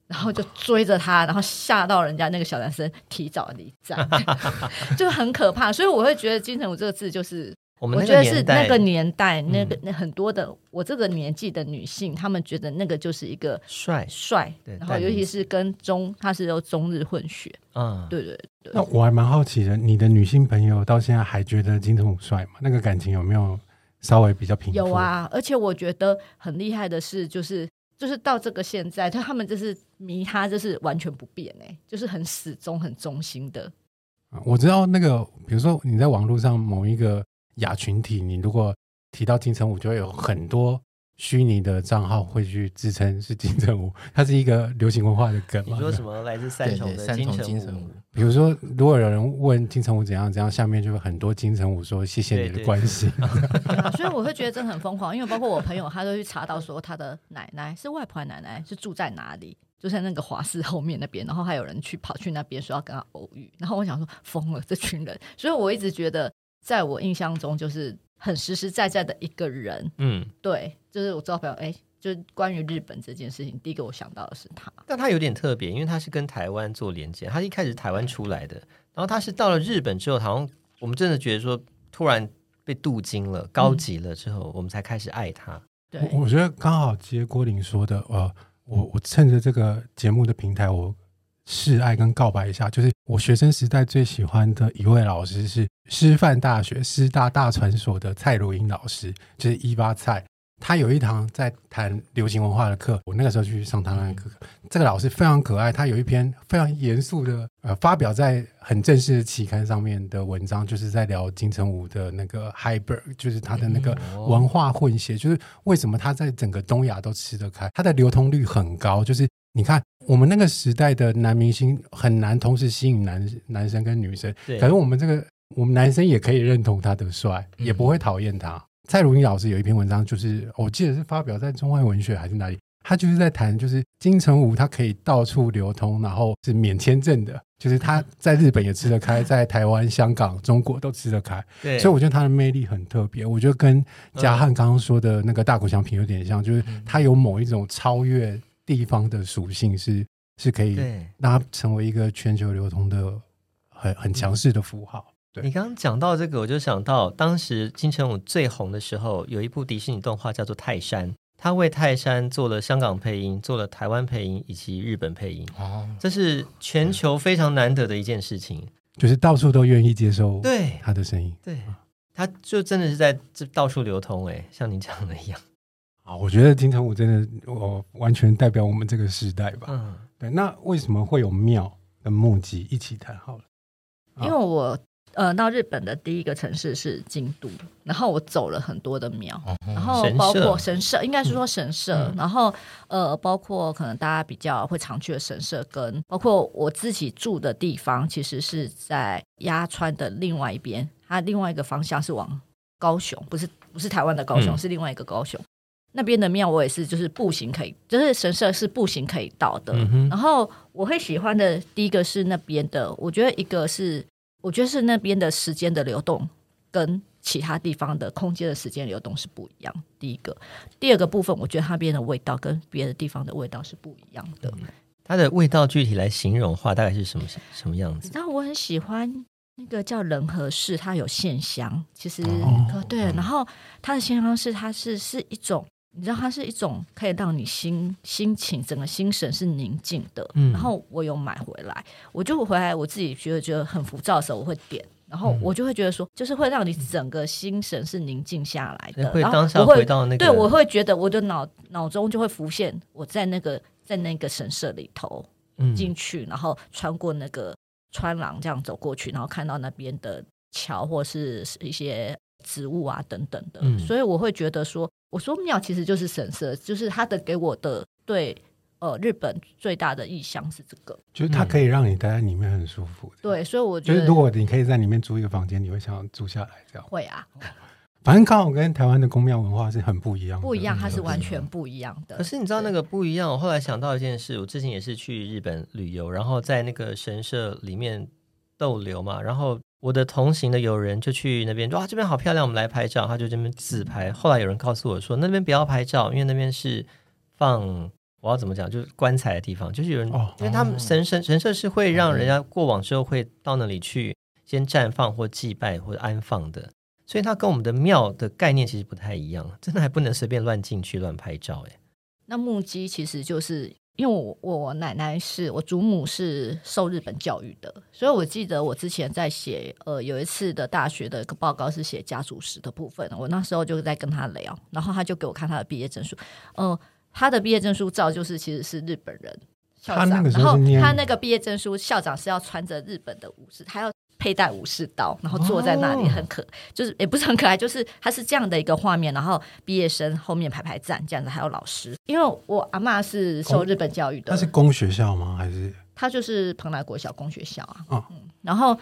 然后就追着他，然后吓到人家那个小男生提早离站，就很可怕。所以我会觉得“金城武”这个字，就是我们觉得是那个年代，那个那很多的我这个年纪的女性，她们觉得那个就是一个帅帅。然后尤其是跟中，他是由中日混血。嗯，对对对。那我还蛮好奇的，你的女性朋友到现在还觉得金城武帅吗？那个感情有没有稍微比较平？有啊，而且我觉得很厉害的是，就是。就是到这个现在，就他们就是迷他，就是完全不变哎，就是很始终、很忠心的。我知道那个，比如说你在网络上某一个亚群体，你如果提到金城武，就会有很多。虚拟的账号会去自称是金城武，它是一个流行文化的梗嘛？你说什么来自三重的金城武？比如说，如果有人问金城武怎样怎样，下面就会很多金城武说谢谢你的关心。所以我会觉得真的很疯狂，因为包括我朋友，他都去查到说他的奶奶是外婆奶奶是住在哪里，就在那个华氏后面那边，然后还有人去跑去那边说要跟他偶遇，然后我想说疯了这群人，所以我一直觉得在我印象中就是。很实实在在的一个人，嗯，对，就是我知道朋友，哎，就是关于日本这件事情，第一个我想到的是他。但他有点特别，因为他是跟台湾做连接，他一开始台湾出来的，然后他是到了日本之后，好像我们真的觉得说，突然被镀金了，高级了之后，嗯、我们才开始爱他。对，我，我觉得刚好接郭玲说的，呃，我我趁着这个节目的平台，我。示爱跟告白一下，就是我学生时代最喜欢的一位老师是师范大学师大大传所的蔡如英老师，就是一八蔡。他有一堂在谈流行文化的课，我那个时候去上他那个课。这个老师非常可爱，他有一篇非常严肃的呃发表在很正式的期刊上面的文章，就是在聊金城武的那个 Hyper，就是他的那个文化混血，就是为什么他在整个东亚都吃得开，他的流通率很高，就是。你看，我们那个时代的男明星很难同时吸引男男生跟女生，对可是我们这个我们男生也可以认同他的帅，嗯、也不会讨厌他。蔡如英老师有一篇文章，就是我记得是发表在中外文学还是哪里，他就是在谈，就是金城武他可以到处流通，然后是免签证的，就是他 在日本也吃得开，在台湾、香港、中国都吃得开。对，所以我觉得他的魅力很特别。我觉得跟嘉汉刚刚说的那个大谷翔平有点像，就是他有某一种超越地方的属性是，是是可以让它成为一个全球流通的很很强势的符号。你刚刚讲到这个，我就想到当时金城武最红的时候，有一部迪士尼动画叫做《泰山》，他为泰山做了香港配音，做了台湾配音以及日本配音。哦，这是全球非常难得的一件事情，就是到处都愿意接受对他的声音。对，他就真的是在这到处流通，哎，像你讲的一样。啊，我觉得金城武真的，我完全代表我们这个时代吧。嗯，对。那为什么会有庙跟木屐一起谈好了？因为我。呃，到日本的第一个城市是京都，然后我走了很多的庙，哦、然后包括神社，应该是说神社，嗯、然后呃，包括可能大家比较会常去的神社，跟包括我自己住的地方，其实是在鸭川的另外一边，它另外一个方向是往高雄，不是不是台湾的高雄，嗯、是另外一个高雄那边的庙，我也是就是步行可以，就是神社是步行可以到的。然后我会喜欢的第一个是那边的，我觉得一个是。我觉得是那边的时间的流动跟其他地方的空间的时间流动是不一样。第一个，第二个部分，我觉得它边的味道跟别的地方的味道是不一样的。嗯、它的味道具体来形容的话，大概是什么什么样子？然后我很喜欢那个叫仁和寺，它有线香，其实、哦、对，然后它的线香是它是是一种。你知道它是一种可以让你心心情整个心神是宁静的，嗯，然后我有买回来，我就回来我自己觉得觉得很浮躁的时候，我会点，然后我就会觉得说，就是会让你整个心神是宁静下来的，会当下回到那个，对，我会觉得我的脑脑中就会浮现我在那个在那个神社里头进去，然后穿过那个穿廊这样走过去，然后看到那边的桥或是一些植物啊等等的，所以我会觉得说。我说庙其实就是神社，就是他的给我的对呃日本最大的意象是这个，就是它可以让你待在里面很舒服。对，所以我觉得，就是如果你可以在里面租一个房间，你会想要住下来这样？会啊，反正刚好跟台湾的宫庙文化是很不一样，不一样，它是完全不一样的。可是你知道那个不一样，我后来想到一件事，我之前也是去日本旅游，然后在那个神社里面逗留嘛，然后。我的同行的友人就去那边，哇，这边好漂亮，我们来拍照。他就这边自拍。后来有人告诉我说，那边不要拍照，因为那边是放我要怎么讲，就是棺材的地方。就是有人，哦、因为他们神神神社是会让人家过往之后会到那里去先绽放或祭拜或者安放的，所以它跟我们的庙的概念其实不太一样。真的还不能随便乱进去乱拍照哎。那木屐其实就是。因为我我奶奶是我祖母是受日本教育的，所以我记得我之前在写呃有一次的大学的一个报告是写家族史的部分，我那时候就在跟他聊，然后他就给我看他的毕业证书，嗯、呃，他的毕业证书照就是其实是日本人校长，然后他那个毕业证书校长是要穿着日本的武士，他要。佩戴武士刀，然后坐在那里很可，哦、就是也不 是很可爱，就是他是这样的一个画面。然后毕业生后面排排站，这样子还有老师。因为我阿妈是受日本教育的，他是公学校吗？还是他就是蓬莱国小公学校啊？哦、嗯。然后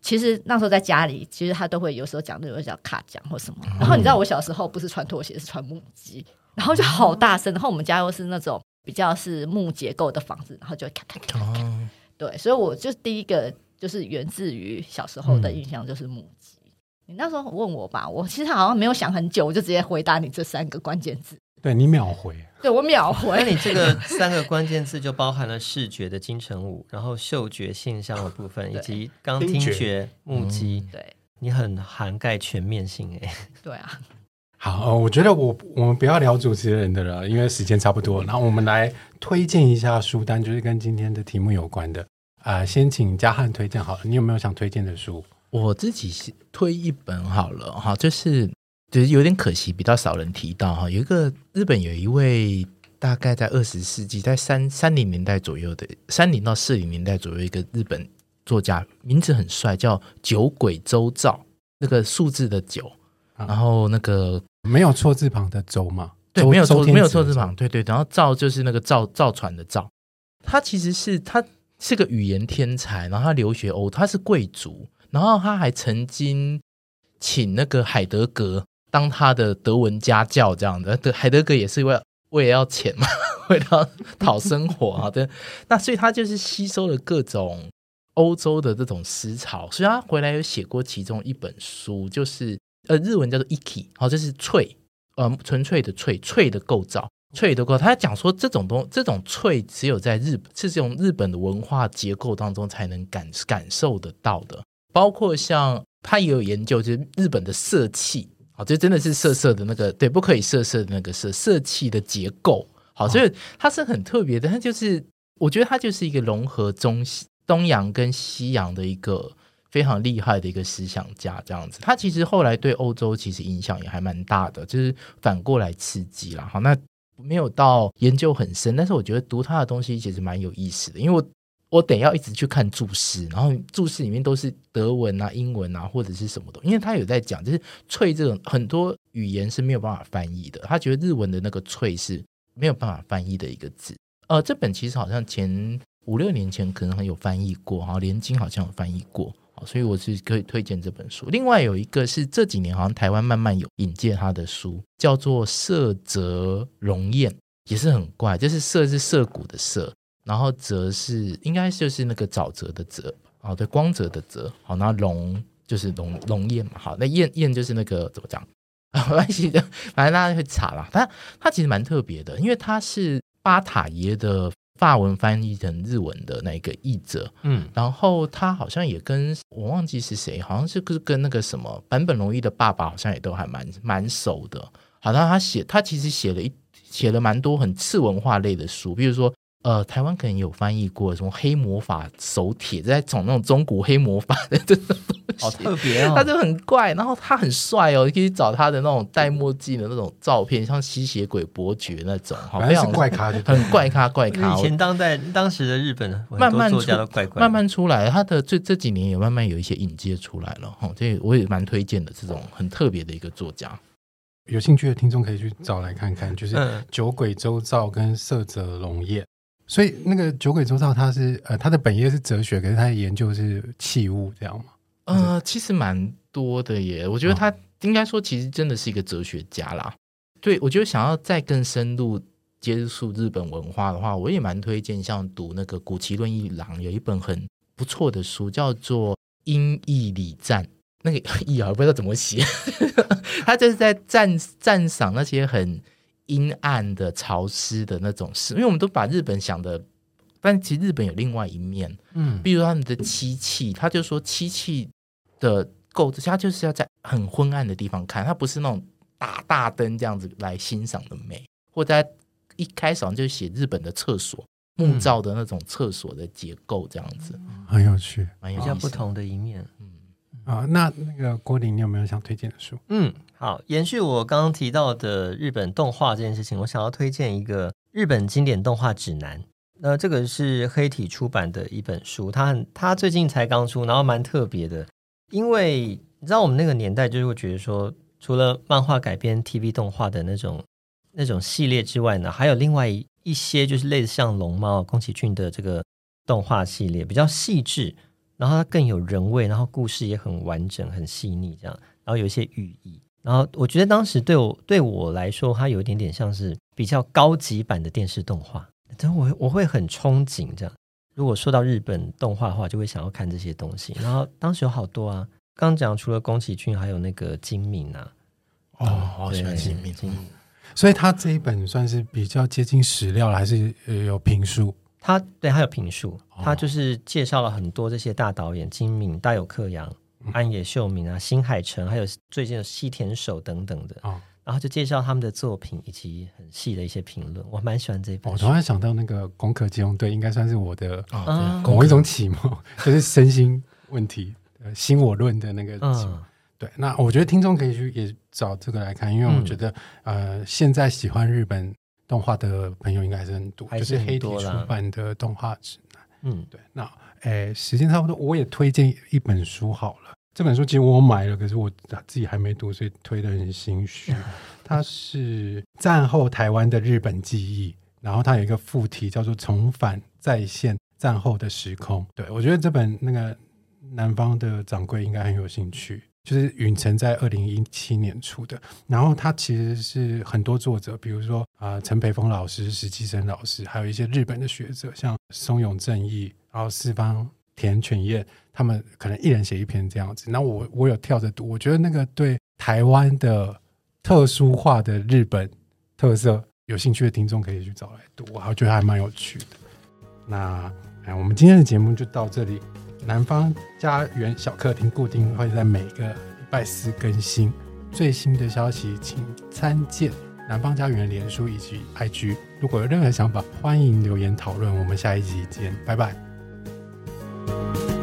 其实那时候在家里，其实他都会有时候讲那种叫卡讲或什么。然后你知道我小时候不是穿拖鞋，是穿木屐，然后就好大声。然后我们家又是那种比较是木结构的房子，然后就咔咔咔咔对，所以我就第一个。就是源自于小时候的印象，就是母鸡。嗯、你那时候问我吧，我其实好像没有想很久，我就直接回答你这三个关键字。对，你秒回，对我秒回。那你这个 三个关键字就包含了视觉的金城武，然后嗅觉现象的部分，以及刚听觉母鸡。对、嗯，你很涵盖全面性哎。对啊。好，我觉得我我们不要聊主持人的了，因为时间差不多。然后我们来推荐一下书单，就是跟今天的题目有关的。啊、呃，先请嘉汉推荐好了。你有没有想推荐的书？我自己推一本好了哈，就是就是有点可惜，比较少人提到哈。有一个日本有一位大概在二十世纪在三三零年代左右的三零到四零年代左右一个日本作家，名字很帅，叫酒鬼周造。那个数字的九，啊、然后那个没有错字旁的周嘛？对，没有错没有错字旁，对对。然后造就是那个造造船的造，他其实是他。是个语言天才，然后他留学欧，他是贵族，然后他还曾经请那个海德格当他的德文家教这样的。德海德格也是为为了要钱嘛，为了讨生活啊。对，那所以他就是吸收了各种欧洲的这种思潮，所以他回来有写过其中一本书，就是呃日文叫做 Iki，好，这是翠，呃纯粹的翠，翠的构造。粹的构造，他讲说这种东这种脆只有在日本，是这种日本的文化结构当中才能感感受得到的。包括像他也有研究，就是日本的色气啊，这真的是色色的那个，对，不可以色色的那个色色气的结构，好，所以它是很特别的。它就是我觉得它就是一个融合中西东洋跟西洋的一个非常厉害的一个思想家，这样子。他其实后来对欧洲其实影响也还蛮大的，就是反过来刺激了。好，那。没有到研究很深，但是我觉得读他的东西其实蛮有意思的，因为我我得要一直去看注释，然后注释里面都是德文啊、英文啊或者是什么的，因为他有在讲，就是“粹”这种很多语言是没有办法翻译的，他觉得日文的那个“粹”是没有办法翻译的一个字。呃，这本其实好像前五六年前可能很有翻译过，哈，连经好像有翻译过。所以我是可以推荐这本书。另外有一个是这几年好像台湾慢慢有引荐他的书，叫做色泽荣彦，也是很怪，就是色是涩谷的涩，然后泽是应该就是那个沼泽的泽，哦对，光泽的泽，好，那荣就是龙龙彦嘛，好，那彦彦就是那个怎么讲？没关系的，反正大家会查啦。他他其实蛮特别的，因为他是巴塔耶的。法文翻译成日文的那个译者，嗯，然后他好像也跟我忘记是谁，好像是跟跟那个什么坂本龙一的爸爸好像也都还蛮蛮熟的。好像他写他其实写了一写了蛮多很次文化类的书，比如说。呃，台湾可能有翻译过什么黑魔法手帖，在讲那种中古黑魔法的这种东西，好特别哦。他就很怪，然后他很帅哦，你可以找他的那种戴墨镜的那种照片，像吸血鬼伯爵那种，好像是怪咖，很怪咖怪咖。以前当代当时的日本慢慢出怪怪慢慢出来，他的这这几年也慢慢有一些引介出来了哈，这我也蛮推荐的，这种很特别的一个作家，有兴趣的听众可以去找来看看，就是酒鬼周造跟色泽荣彦。所以那个酒鬼周造他是呃他的本业是哲学，可是他的研究是器物这样吗？呃，其实蛮多的耶。我觉得他应该说其实真的是一个哲学家啦。对，我觉得想要再更深入接触日本文化的话，我也蛮推荐像读那个古奇润一郎有一本很不错的书，叫做《英译礼赞》。那个 译啊，我不知道怎么写，他就是在赞赞赏那些很。阴暗的、潮湿的那种事，因为我们都把日本想的，但其实日本有另外一面，嗯，比如他们的漆器，他就说漆器的构造，他就是要在很昏暗的地方看，他不是那种打大灯这样子来欣赏的美，或者在一开始就写日本的厕所木造的那种厕所的结构这样子，嗯、很有趣，比较不同的一面，嗯。啊，那那个郭霖，你有没有想推荐的书？嗯，好，延续我刚刚提到的日本动画这件事情，我想要推荐一个日本经典动画指南。那这个是黑体出版的一本书，它很，它最近才刚出，然后蛮特别的。因为你知道，我们那个年代就是会觉得说，除了漫画改编 TV 动画的那种那种系列之外呢，还有另外一些就是类似像龙猫、宫崎骏的这个动画系列，比较细致。然后它更有人味，然后故事也很完整、很细腻，这样，然后有一些寓意。然后我觉得当时对我对我来说，它有一点点像是比较高级版的电视动画。但我我会很憧憬这样。如果说到日本动画的话，就会想要看这些东西。然后当时有好多啊，刚刚讲除了宫崎骏，还有那个金敏啊。哦，好喜欢金敏。所以他这一本算是比较接近史料了，还是有评书？他对他有评述，他就是介绍了很多这些大导演，金敏、大友克洋、安野秀明啊、新海诚，还有最近的西田守等等的，哦、然后就介绍他们的作品以及很细的一些评论，我蛮喜欢这一本。我突然想到那个《攻壳机动队》，应该算是我的某一种启蒙，就是身心问题、呃心我论的那个。嗯，对。那我觉得听众可以去也找这个来看，因为我觉得、嗯、呃，现在喜欢日本。动画的朋友应该还是很多，是就是黑体出版的动画指南。嗯，对。那，诶，时间差不多，我也推荐一本书好了。这本书其实我买了，可是我自己还没读，所以推的很心虚。它是战后台湾的日本记忆，然后它有一个副题叫做“重返再现战后的时空”。对，我觉得这本那个南方的掌柜应该很有兴趣。就是允晨在二零一七年出的。然后他其实是很多作者，比如说啊、陈培峰老师、石基生老师，还有一些日本的学者，像松永正义，然后四方田犬彦，他们可能一人写一篇这样子。那我我有跳着读，我觉得那个对台湾的特殊化的日本特色有兴趣的听众可以去找来读，我觉得还蛮有趣的。那哎，我们今天的节目就到这里。南方家园小客厅固定会在每个礼拜四更新最新的消息请参见南方家园联书以及 ig 如果有任何想法欢迎留言讨论我们下一集见拜拜。